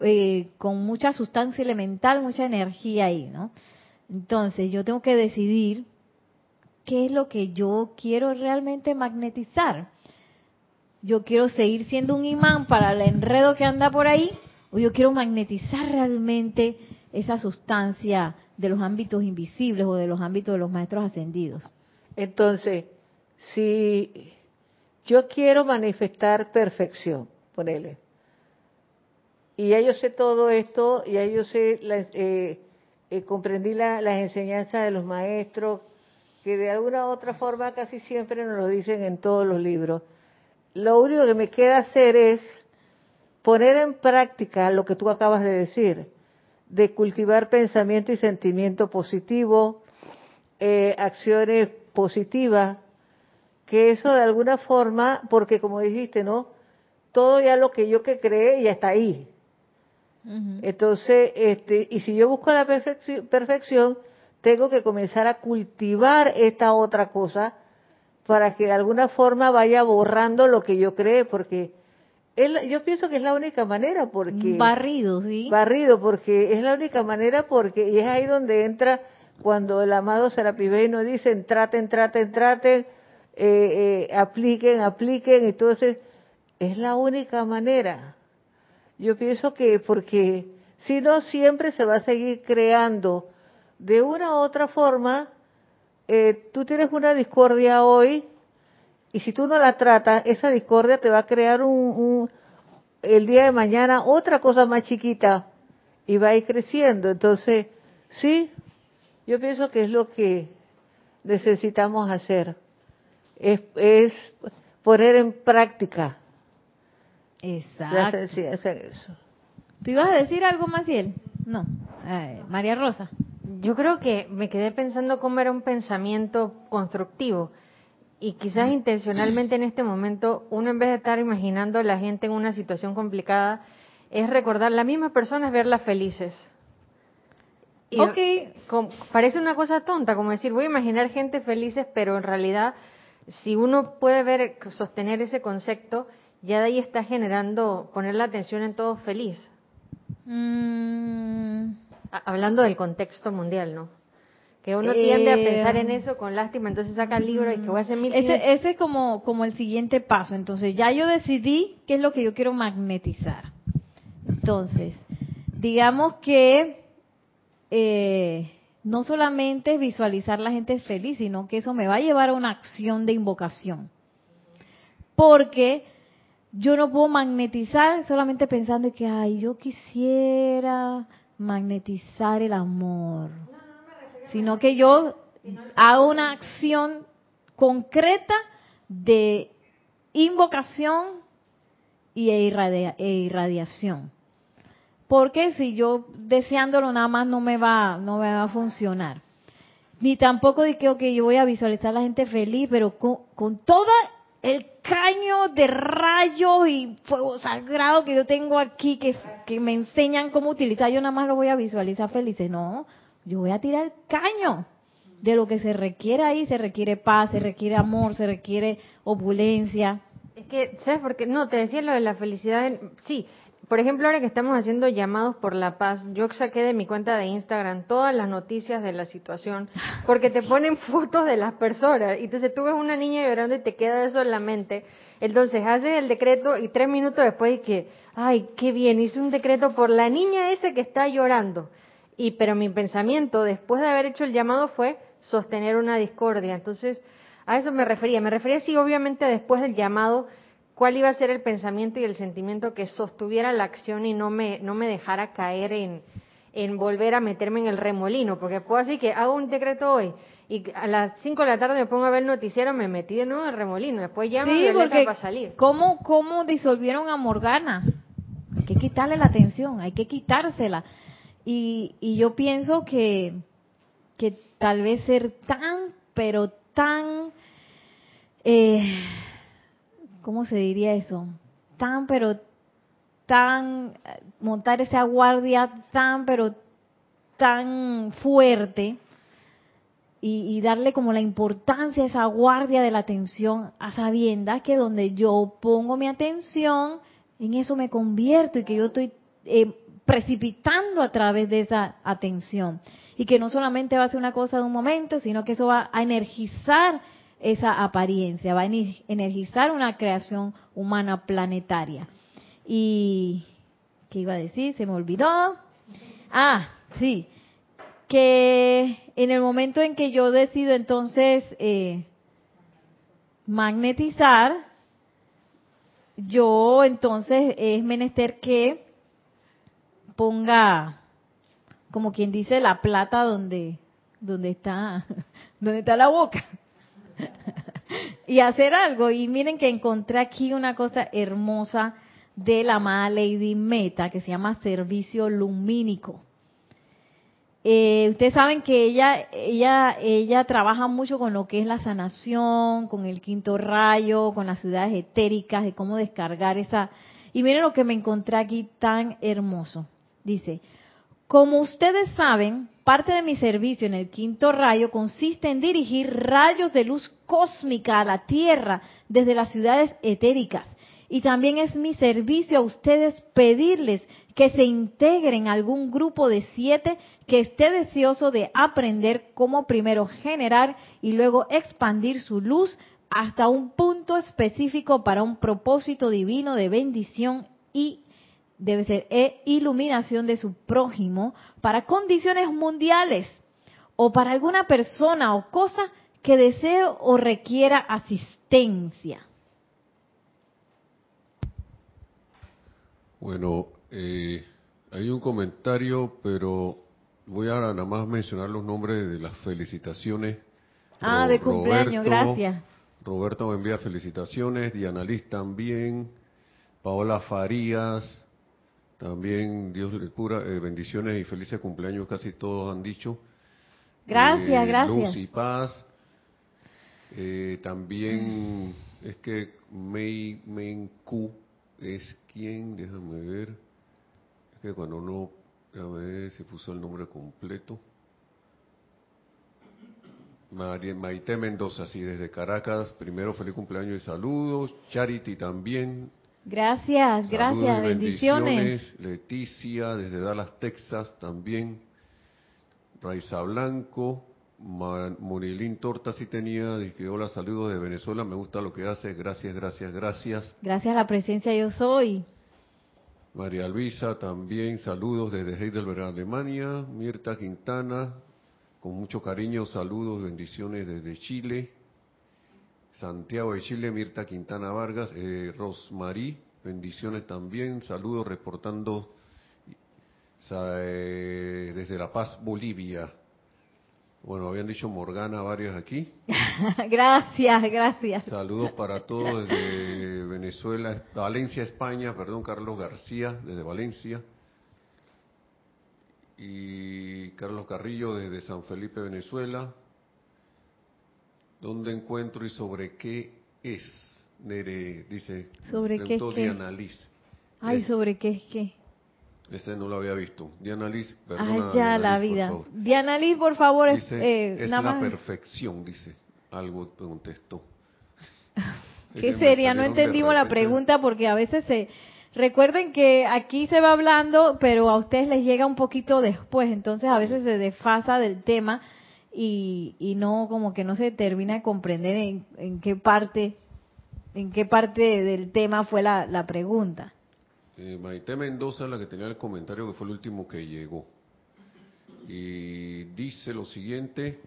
eh, con mucha sustancia elemental, mucha energía ahí, ¿no? Entonces yo tengo que decidir qué es lo que yo quiero realmente magnetizar. Yo quiero seguir siendo un imán para el enredo que anda por ahí, o yo quiero magnetizar realmente esa sustancia de los ámbitos invisibles o de los ámbitos de los maestros ascendidos. Entonces, si yo quiero manifestar perfección, ponele, y ya yo sé todo esto, ya yo sé, eh, eh, comprendí las enseñanzas de los maestros, que de alguna u otra forma casi siempre nos lo dicen en todos los libros. Lo único que me queda hacer es poner en práctica lo que tú acabas de decir, de cultivar pensamiento y sentimiento positivo, eh, acciones positivas, que eso de alguna forma, porque como dijiste, ¿no? Todo ya lo que yo que creé ya está ahí. Entonces, este, y si yo busco la perfección, tengo que comenzar a cultivar esta otra cosa para que de alguna forma vaya borrando lo que yo cree, porque yo pienso que es la única manera, porque... Barrido, sí. Barrido, porque es la única manera, porque y es ahí donde entra cuando el amado Serapis nos dice, traten, traten, traten, eh, eh, apliquen, apliquen, entonces es la única manera. Yo pienso que porque si no siempre se va a seguir creando de una u otra forma, eh, tú tienes una discordia hoy y si tú no la tratas, esa discordia te va a crear un, el día de mañana otra cosa más chiquita y va a ir creciendo. Entonces, sí, yo pienso que es lo que necesitamos hacer, es, es poner en práctica Exacto. eso. ¿Tú ibas a decir algo más, él? No. María Rosa. Yo creo que me quedé pensando cómo era un pensamiento constructivo. Y quizás intencionalmente en este momento, uno en vez de estar imaginando a la gente en una situación complicada, es recordar las mismas personas, verlas felices. Y ok. parece una cosa tonta, como decir, voy a imaginar gente felices, pero en realidad, si uno puede ver, sostener ese concepto, ya de ahí está generando poner la atención en todo feliz. Mm. Hablando del contexto mundial, ¿no? Que uno tiende a pensar en eh, eso con lástima, entonces saca el libro y que voy a hacer mil... Ese, ese es como, como el siguiente paso. Entonces ya yo decidí qué es lo que yo quiero magnetizar. Entonces, digamos que eh, no solamente visualizar la gente feliz, sino que eso me va a llevar a una acción de invocación. Porque yo no puedo magnetizar solamente pensando que, ay, yo quisiera magnetizar el amor, sino que yo hago una acción concreta de invocación y e, e irradiación. Porque si yo deseándolo nada más no me va, no me va a funcionar. Ni tampoco de que okay, yo voy a visualizar a la gente feliz, pero con, con todo el caño de rayos y fuego sagrado que yo tengo aquí, que, que me enseñan cómo utilizar, yo nada más lo voy a visualizar felices. No, yo voy a tirar el caño de lo que se requiere ahí, se requiere paz, se requiere amor, se requiere opulencia. Es que, ¿sabes por qué? No, te decía lo de la felicidad. Sí, por ejemplo, ahora que estamos haciendo llamados por la paz, yo saqué de mi cuenta de Instagram todas las noticias de la situación, porque te ponen fotos de las personas. Y entonces tú ves una niña llorando y te queda eso en la mente. Entonces haces el decreto y tres minutos después que, ay, qué bien, hice un decreto por la niña esa que está llorando. Y pero mi pensamiento después de haber hecho el llamado fue sostener una discordia. Entonces, a eso me refería. Me refería sí, obviamente, después del llamado, cuál iba a ser el pensamiento y el sentimiento que sostuviera la acción y no me, no me dejara caer en, en volver a meterme en el remolino. Porque puedo así que hago un decreto hoy y a las 5 de la tarde me pongo a ver el noticiero, me metí de nuevo en el remolino. Después llamo sí, y porque para salir. ¿cómo, ¿Cómo disolvieron a Morgana? Hay que quitarle la atención, hay que quitársela. Y, y yo pienso que, que tal vez ser tan, pero tan, eh, ¿cómo se diría eso? Tan, pero tan, montar esa guardia tan, pero tan fuerte y, darle como la importancia a esa guardia de la atención a sabiendas que donde yo pongo mi atención, en eso me convierto y que yo estoy eh, precipitando a través de esa atención y que no solamente va a ser una cosa de un momento, sino que eso va a energizar esa apariencia, va a energizar una creación humana planetaria. Y, ¿qué iba a decir? Se me olvidó. Ah, sí, que en el momento en que yo decido entonces eh, magnetizar, yo entonces es menester que ponga como quien dice, la plata donde, donde está, donde está la boca. y hacer algo. Y miren que encontré aquí una cosa hermosa de la amada Lady Meta que se llama servicio lumínico. Eh, ustedes saben que ella, ella, ella trabaja mucho con lo que es la sanación, con el quinto rayo, con las ciudades etéricas, de cómo descargar esa. Y miren lo que me encontré aquí tan hermoso. Dice, como ustedes saben, parte de mi servicio en el quinto rayo consiste en dirigir rayos de luz cósmica a la Tierra desde las ciudades etéricas. Y también es mi servicio a ustedes pedirles que se integren a algún grupo de siete que esté deseoso de aprender cómo primero generar y luego expandir su luz hasta un punto específico para un propósito divino de bendición y debe ser e iluminación de su prójimo para condiciones mundiales o para alguna persona o cosa que desee o requiera asistencia. Bueno, eh, hay un comentario, pero voy a nada más mencionar los nombres de las felicitaciones. Ah, de cumpleaños, gracias. Roberto me envía felicitaciones, Diana Liz también, Paola Farías, también Dios les pura eh, bendiciones y felices cumpleaños, casi todos han dicho. Gracias, eh, gracias. Luz y paz. Eh, también es que Mei Menku es quien, déjame ver, es que cuando uno, déjame ver si puso el nombre completo. Maite Mendoza, sí, desde Caracas, primero feliz cumpleaños y saludos. Charity también, Gracias, gracias, bendiciones. Leticia, desde Dallas, Texas también. Raiza Blanco, Monilín Torta sí tenía, dije hola, saludos de Venezuela, me gusta lo que hace, gracias, gracias, gracias. Gracias a la presencia yo soy. María Luisa también, saludos desde Heidelberg, Alemania. Mirta Quintana, con mucho cariño, saludos, bendiciones desde Chile. Santiago de Chile, Mirta Quintana Vargas, eh, Rosmarí, bendiciones también, saludos reportando eh, desde La Paz, Bolivia. Bueno, habían dicho Morgana varias aquí. gracias, gracias. Saludos para todos desde Venezuela, Valencia, España, perdón, Carlos García, desde Valencia. Y Carlos Carrillo desde San Felipe, Venezuela. ¿Dónde encuentro y sobre qué es? Nere, dice. ¿Sobre qué es Diana Liz. Ay, ¿sobre qué es qué? Ese no lo había visto. Diana Liz, perdona. Ay, ya, la vida. Diana Liz, por favor, dice, eh, es la perfección, dice. Algo contestó. ¿Qué sería? No entendimos la pregunta porque a veces se... Recuerden que aquí se va hablando, pero a ustedes les llega un poquito después, entonces a veces se desfasa del tema y, y no, como que no se termina de comprender en, en qué parte, en qué parte del tema fue la, pregunta. Eh, Maite Mendoza, la que tenía el comentario, que fue el último que llegó. Y dice lo siguiente,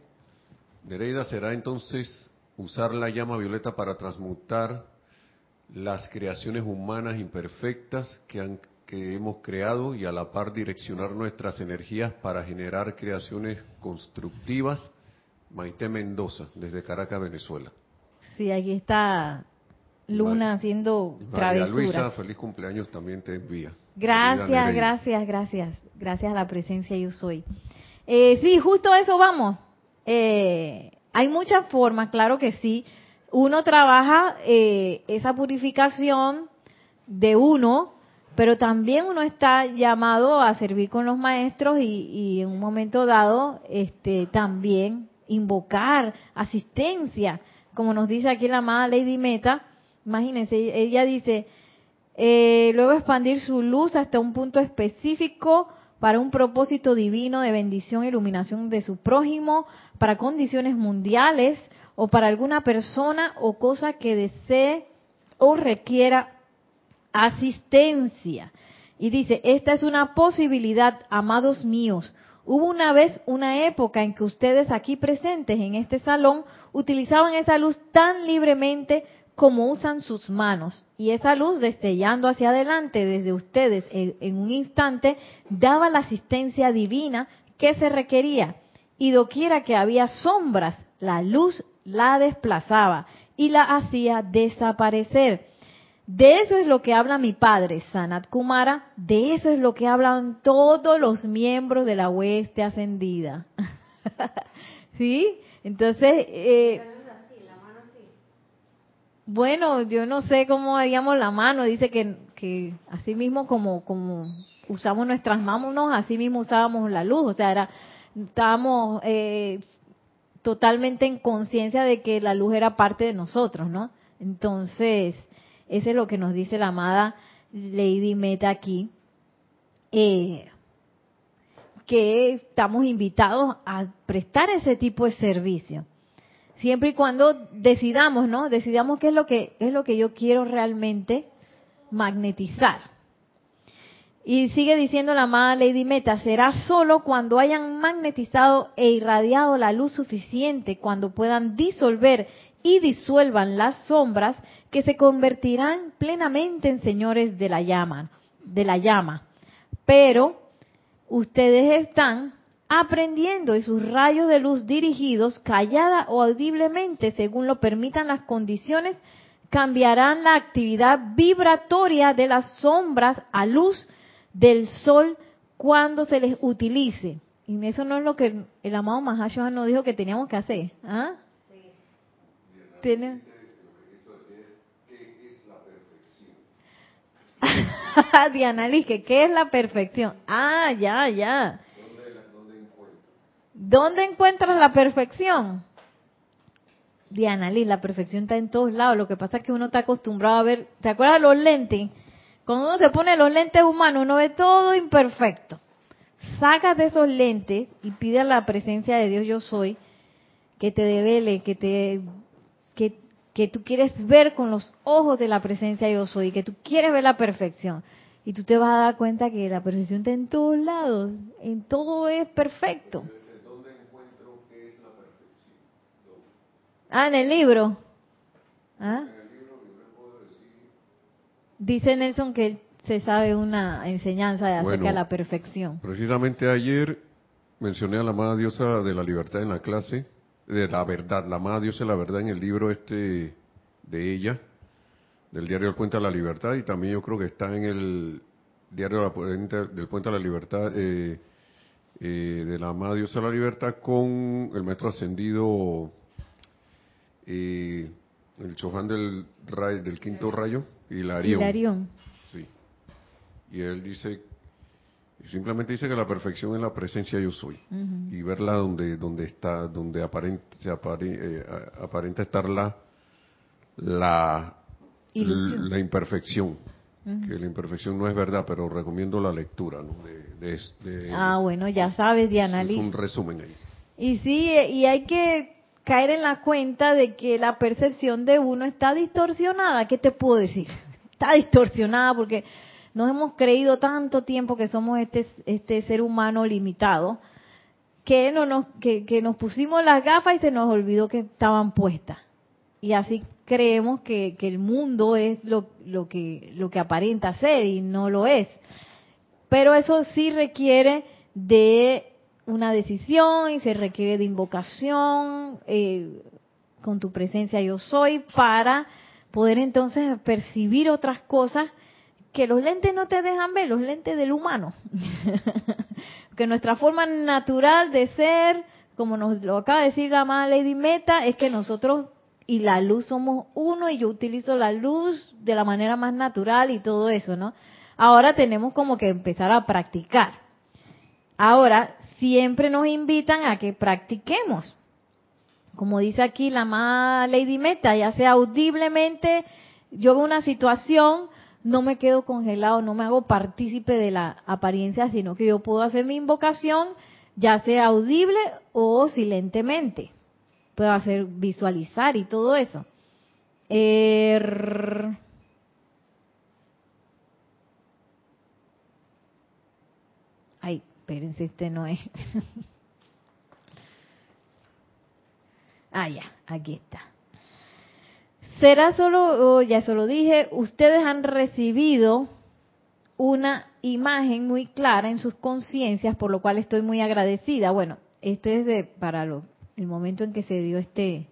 Nereida será entonces usar la llama violeta para transmutar las creaciones humanas imperfectas que, han, que hemos creado y a la par direccionar nuestras energías para generar creaciones constructivas. Maite Mendoza, desde Caracas, Venezuela. Sí, aquí está Luna haciendo travesuras. Luisa, feliz cumpleaños también te envía. Gracias, gracias, gracias. Gracias a la presencia yo soy. Eh, sí, justo eso vamos. Eh, hay muchas formas, claro que sí. Uno trabaja eh, esa purificación de uno, pero también uno está llamado a servir con los maestros y, y en un momento dado este, también invocar asistencia, como nos dice aquí la amada Lady Meta, Imagínense, ella dice, eh, luego expandir su luz hasta un punto específico para un propósito divino de bendición e iluminación de su prójimo, para condiciones mundiales o para alguna persona o cosa que desee o requiera asistencia. Y dice, esta es una posibilidad, amados míos. Hubo una vez una época en que ustedes aquí presentes en este salón utilizaban esa luz tan libremente como usan sus manos. Y esa luz destellando hacia adelante desde ustedes en, un instante daba la asistencia divina que se requería. Y doquiera que había sombras, la luz la desplazaba y la hacía desaparecer. De eso es lo que habla mi padre, Sanat Kumara, de eso es lo que hablan todos los miembros de la hueste ascendida. ¿Sí? Entonces, eh, bueno, yo no sé cómo haríamos la mano. Dice que, que así mismo como, como usamos nuestras manos, así mismo usábamos la luz. O sea, era, estábamos eh, totalmente en conciencia de que la luz era parte de nosotros, ¿no? Entonces, eso es lo que nos dice la amada Lady Meta aquí. Eh, que estamos invitados a prestar ese tipo de servicio siempre y cuando decidamos, ¿no? Decidamos qué es lo que es lo que yo quiero realmente magnetizar. Y sigue diciendo la amada Lady Meta, será solo cuando hayan magnetizado e irradiado la luz suficiente, cuando puedan disolver y disuelvan las sombras, que se convertirán plenamente en señores de la llama, de la llama. Pero ustedes están aprendiendo y sus rayos de luz dirigidos, callada o audiblemente, según lo permitan las condiciones, cambiarán la actividad vibratoria de las sombras a luz del sol cuando se les utilice. Y eso no es lo que el amado Mahashohan nos dijo que teníamos que hacer. ¿Ah? ¿Tiene? Diana Liz, ¿qué es la perfección? Ah, ya, ya. ¿Dónde encuentras la perfección? Diana Liz, la perfección está en todos lados. Lo que pasa es que uno está acostumbrado a ver, ¿te acuerdas de los lentes? Cuando uno se pone los lentes humanos, uno ve todo imperfecto. Sácate esos lentes y pide a la presencia de Dios yo soy que te devele, que te que, tú quieres ver con los ojos de la presencia de yo soy, que tú quieres ver la perfección. Y tú te vas a dar cuenta que la perfección está en todos lados, en todo es perfecto. Ah, en el libro. ¿Ah? Dice Nelson que se sabe una enseñanza de acerca Bueno. de la perfección. Precisamente ayer mencioné a la amada diosa de la libertad en la clase, de la verdad, la amada diosa de la verdad en el libro este de ella, del diario del Puente a la Libertad, y también yo creo que está en el diario del Puente a la Libertad, eh, eh, de la amada diosa de la libertad con el maestro ascendido, eh, el chofán del, del quinto rayo, Hilarión. Hilarión. Sí. Y él dice, simplemente dice que la perfección es la presencia yo soy. Y verla donde, donde está, donde aparenta, se apare- eh, aparenta estar la, la, la imperfección. Que la imperfección no es verdad, pero recomiendo la lectura, ¿no? De, de, de- Ah, bueno, ya sabes, Diana es un resumen ahí. Y sí, eh, y hay que caer en la cuenta de que la percepción de uno está distorsionada. ¿Qué te puedo decir? Está distorsionada porque nos hemos creído tanto tiempo que somos este, este ser humano limitado que, no nos, que, nos pusimos las gafas y se nos olvidó que estaban puestas. Y así creemos que, que el mundo es lo, lo, que, lo que aparenta ser y no lo es. Pero eso sí requiere de una decisión y se requiere de invocación eh, con tu presencia yo soy para poder entonces percibir otras cosas que los lentes no te dejan ver, los lentes del humano. que nuestra forma natural de ser, como nos lo acaba de decir la amada Lady Meta, es que nosotros y la luz somos uno y yo utilizo la luz de la manera más natural y todo eso, ¿no? Ahora tenemos como que empezar a practicar. Ahora, siempre nos invitan a que practiquemos. Como dice aquí la amada Lady Meta, ya sea audiblemente, yo veo una situación, no me quedo congelado, no me hago partícipe de la apariencia, sino que yo puedo hacer mi invocación, ya sea audible o silentemente. Puedo hacer visualizar y todo eso. Er, Ay, espérense, este no es. ah, ya, aquí está. Será solo, oh, ya eso lo dije, ustedes han recibido una imagen muy clara en sus conciencias, por lo cual estoy muy agradecida. Bueno, este es de, para lo, el momento en que se dio este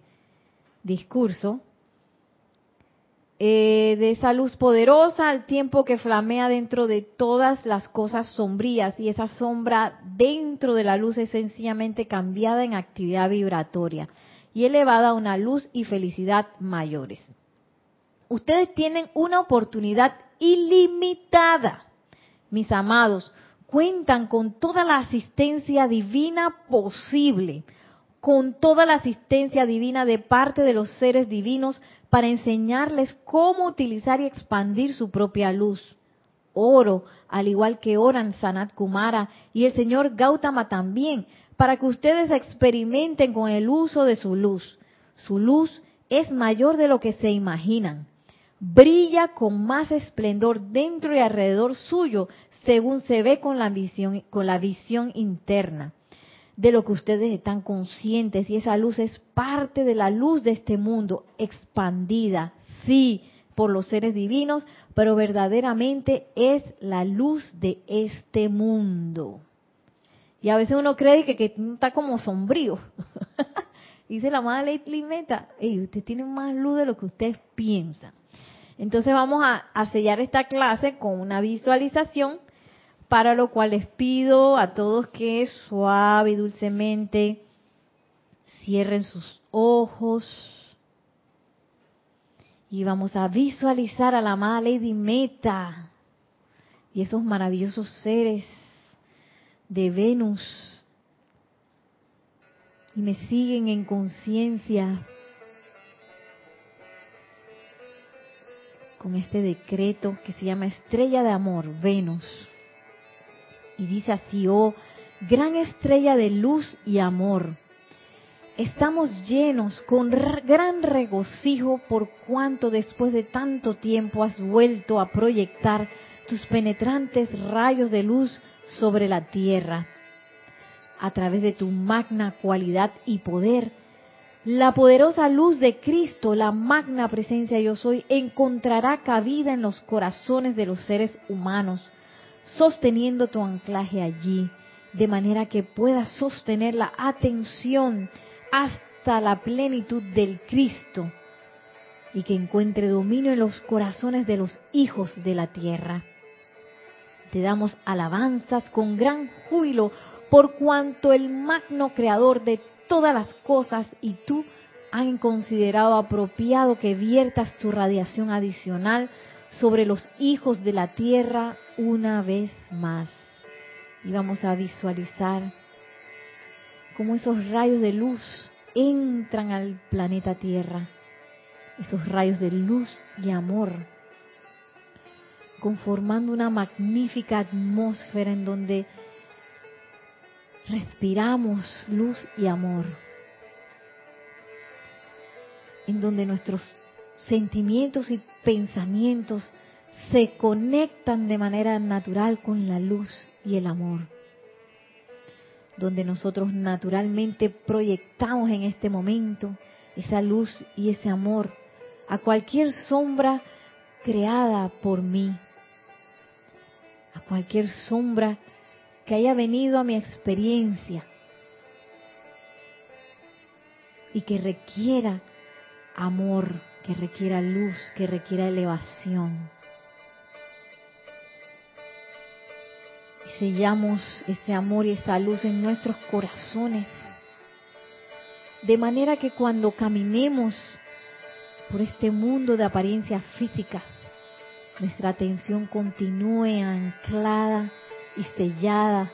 discurso. Eh, de esa luz poderosa al tiempo que flamea dentro de todas las cosas sombrías y esa sombra dentro de la luz es sencillamente cambiada en actividad vibratoria y elevada a una luz y felicidad mayores. Ustedes tienen una oportunidad ilimitada, mis amados, cuentan con toda la asistencia divina posible, con toda la asistencia divina de parte de los seres divinos para enseñarles cómo utilizar y expandir su propia luz. Oro, al igual que oran Sanat Kumara y el señor Gautama también, para que ustedes experimenten con el uso de su luz. Su luz es mayor de lo que se imaginan. Brilla con más esplendor dentro y alrededor suyo, según se ve con la visión, con la visión interna de lo que ustedes están conscientes y esa luz es parte de la luz de este mundo expandida, sí, por los seres divinos, pero verdaderamente es la luz de este mundo. Y a veces uno cree que, que está como sombrío. Dice la madre Limeta, hey, usted tiene más luz de lo que ustedes piensan. Entonces vamos a, sellar esta clase con una visualización para lo cual les pido a todos que suave y dulcemente cierren sus ojos y vamos a visualizar a la amada Lady Meta y esos maravillosos seres de Venus y me siguen en conciencia con este decreto que se llama Estrella de Amor, Venus. Y dice así, oh, gran estrella de luz y amor, estamos llenos con gran regocijo por cuanto después de tanto tiempo has vuelto a proyectar tus penetrantes rayos de luz sobre la tierra. A través de tu magna cualidad y poder, La poderosa luz de Cristo, la magna presencia yo soy, encontrará cabida en los corazones de los seres humanos, sosteniendo tu anclaje allí, de manera que puedas sostener la atención hasta la plenitud del Cristo y que encuentre dominio en los corazones de los hijos de la tierra. Te damos alabanzas con gran júbilo por cuanto el magno creador de todas las cosas y tú han considerado apropiado que viertas tu radiación adicional sobre los hijos de la tierra una vez más. Y vamos a visualizar cómo esos rayos de luz entran al planeta Tierra, esos rayos de luz y amor, conformando una magnífica atmósfera en donde respiramos luz y amor, en donde nuestros sentimientos y pensamientos se conectan de manera natural con la luz y el amor, donde nosotros naturalmente proyectamos en este momento esa luz y ese amor a cualquier sombra creada por mí, cualquier sombra que haya venido a mi experiencia y que requiera amor, que requiera luz, que requiera elevación. Y sellamos ese amor y esa luz en nuestros corazones, de manera que cuando caminemos por este mundo de apariencias físicas, nuestra atención continúe anclada y sellada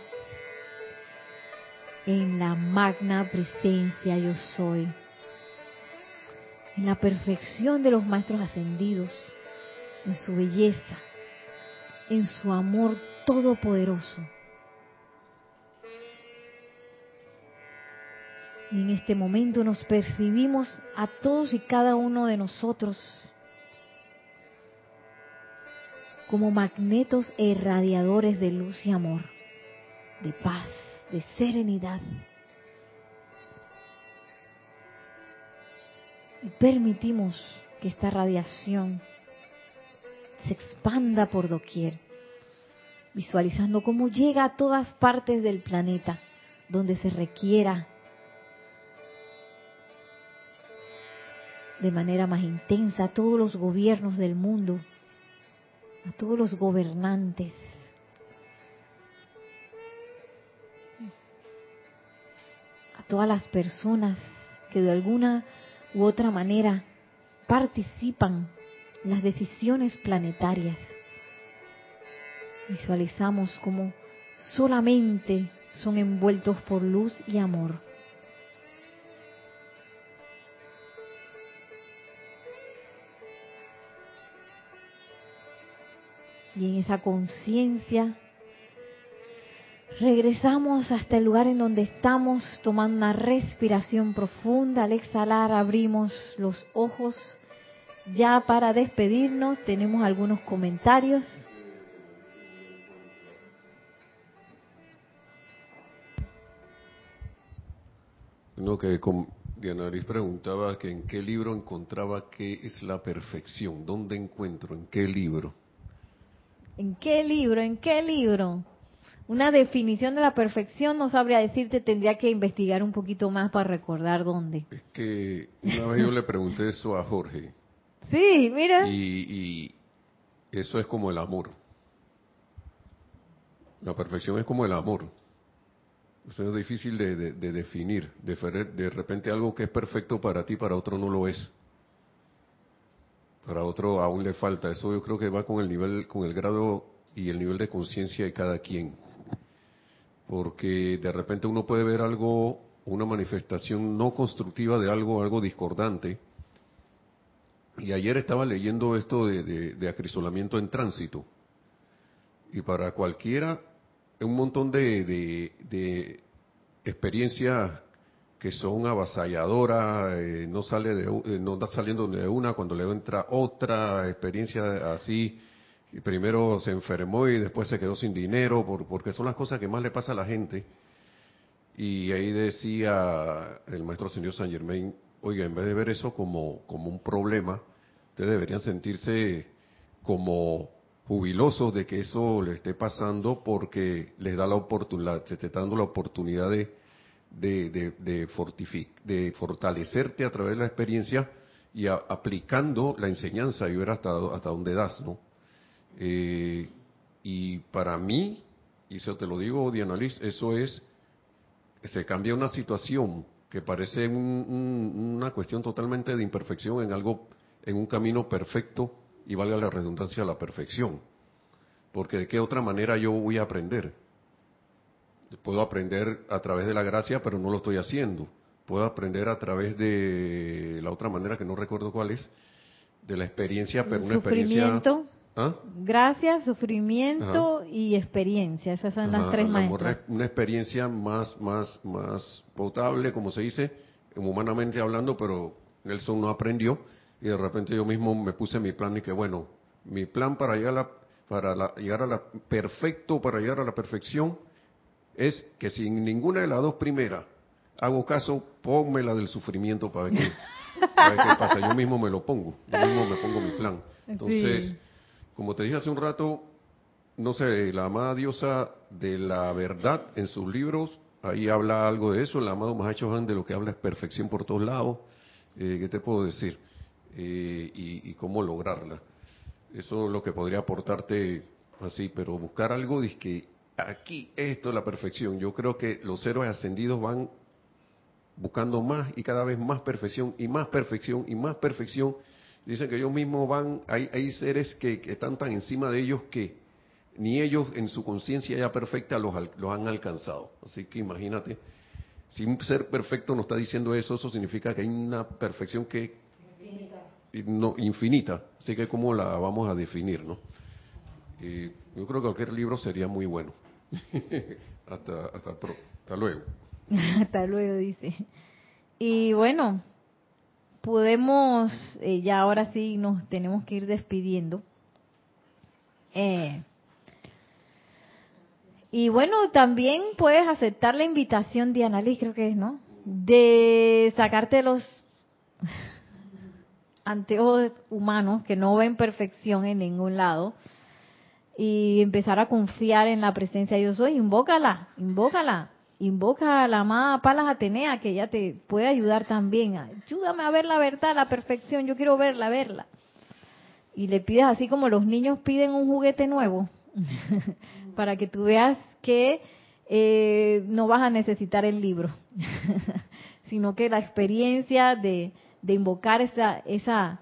en la magna presencia yo soy, en la perfección de los maestros ascendidos, en su belleza, en su amor todopoderoso. Y en este momento nos percibimos a todos y cada uno de nosotros como magnetos e irradiadores de luz y amor, de paz, de serenidad. Y permitimos que esta radiación se expanda por doquier, visualizando cómo llega a todas partes del planeta donde se requiera de manera más intensa a todos los gobiernos del mundo a todos los gobernantes, a todas las personas que de alguna u otra manera participan en las decisiones planetarias. Visualizamos como solamente son envueltos por luz y amor. Y en esa conciencia regresamos hasta el lugar en donde estamos tomando una respiración profunda. Al exhalar abrimos los ojos. Ya para despedirnos tenemos algunos comentarios. No, que Diana Liz preguntaba que en qué libro encontraba qué es la perfección. ¿Dónde encuentro? ¿En qué libro? ¿En qué libro? ¿En qué libro? Una definición de la perfección no sabría decirte, tendría que investigar un poquito más para recordar dónde. Es que una vez yo le pregunté eso a Jorge. Sí, mira. Y, eso es como el amor. La perfección es como el amor. Eso es difícil de, de definir. De, de repente algo que es perfecto para ti, para otro no lo es para otro aún le falta. Eso yo creo que va con el nivel, con el grado y el nivel de conciencia de cada quien. Porque de repente uno puede ver algo, una manifestación no constructiva de algo, algo discordante. Y ayer estaba leyendo esto de, acrisolamiento en tránsito. Y para cualquiera, un montón de, de experiencias que son avasalladoras, eh, no sale de, eh, no está saliendo de una cuando le entra otra experiencia así. Primero se enfermó y después se quedó sin dinero, por, porque son las cosas que más le pasa a la gente. Y ahí decía el maestro señor Saint Germain oiga, en vez de ver eso como, como un problema, ustedes deberían sentirse como jubilosos de que eso le esté pasando porque les da la oportunidad, se te está dando la oportunidad de, de, de, de, fortalecerte a través de la experiencia y aplicando la enseñanza y ver hasta, hasta dónde das, ¿no? Eh, y para mí, y eso te lo digo, Dianalis, eso es, se cambia una situación que parece una cuestión totalmente de imperfección en algo, en un camino perfecto y valga la redundancia, la perfección. Porque de qué otra manera yo voy a aprender. Puedo aprender a través de la gracia, pero no lo estoy haciendo. Puedo aprender a través de la otra manera que no recuerdo cuál es, de la experiencia, pero una experiencia ¿Ah? Gracias, sufrimiento y experiencia. Esas son las tres maestras. Una experiencia más, más, más potable, como se dice, humanamente hablando, pero Nelson no aprendió y de repente yo mismo me puse mi plan y que bueno, mi plan para llegar a la, para llegar a la perfecto, para llegar a la perfección es que sin ninguna de las dos primeras hago caso, ponme la del sufrimiento para ver qué, pasa. Yo mismo me lo pongo, yo mismo me pongo mi plan. Entonces, como te dije hace un rato, no sé, la amada diosa de la verdad en sus libros, ahí habla algo de eso, el amado Mahacho Han de lo que habla es perfección por todos lados. Eh, ¿Qué te puedo decir? Eh, y, cómo lograrla. Eso es lo que podría aportarte así, pero buscar algo de que aquí esto es la perfección. Yo creo que los héroes ascendidos van buscando más y cada vez más perfección y más perfección y más perfección Dicen que ellos mismos van, hay, hay seres que, están tan encima de ellos que ni ellos en su conciencia ya perfecta los, los han alcanzado. Así que imagínate, si un ser perfecto nos está diciendo eso, eso significa que hay una perfección que infinita. No, infinita. Así que cómo la vamos a definir, ¿no? yo creo que cualquier libro sería muy bueno. hasta, hasta, hasta luego. hasta luego, dice. Y bueno, podemos, eh, ya ahora sí nos tenemos que ir despidiendo. Eh, y bueno, también puedes aceptar la invitación de Annalise, creo que es, ¿no? De sacarte los anteojos humanos que no ven perfección en ningún lado y empezar a confiar en la presencia de Dios hoy. Invócala, invócala invoca a la amada Palas Atenea, que ella te puede ayudar también. Ayúdame a ver la verdad, la perfección, yo quiero verla, verla. Y le pides así como los niños piden un juguete nuevo, para que tú veas que eh, no vas a necesitar el libro, sino que la experiencia de, de invocar esa, esa,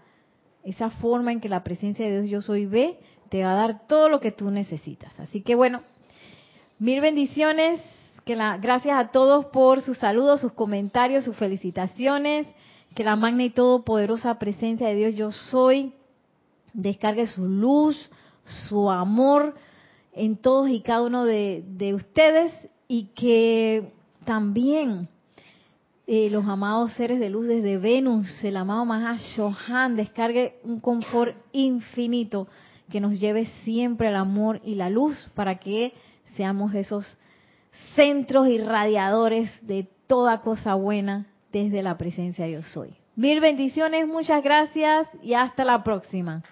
esa forma en que la presencia de Dios yo soy ve, te va a dar todo lo que tú necesitas. Así que bueno, mil bendiciones gracias a todos por sus saludos, sus comentarios, sus felicitaciones. Que la magna y todopoderosa presencia de Dios yo soy descargue su luz, su amor en todos y cada uno de, ustedes y que también eh, los amados seres de luz desde Venus, el amado Mahashohan, descargue un confort infinito que nos lleve siempre al amor y la luz para que seamos esos centros irradiadores de toda cosa buena desde la presencia yo soy. Mil bendiciones, muchas gracias y hasta la próxima.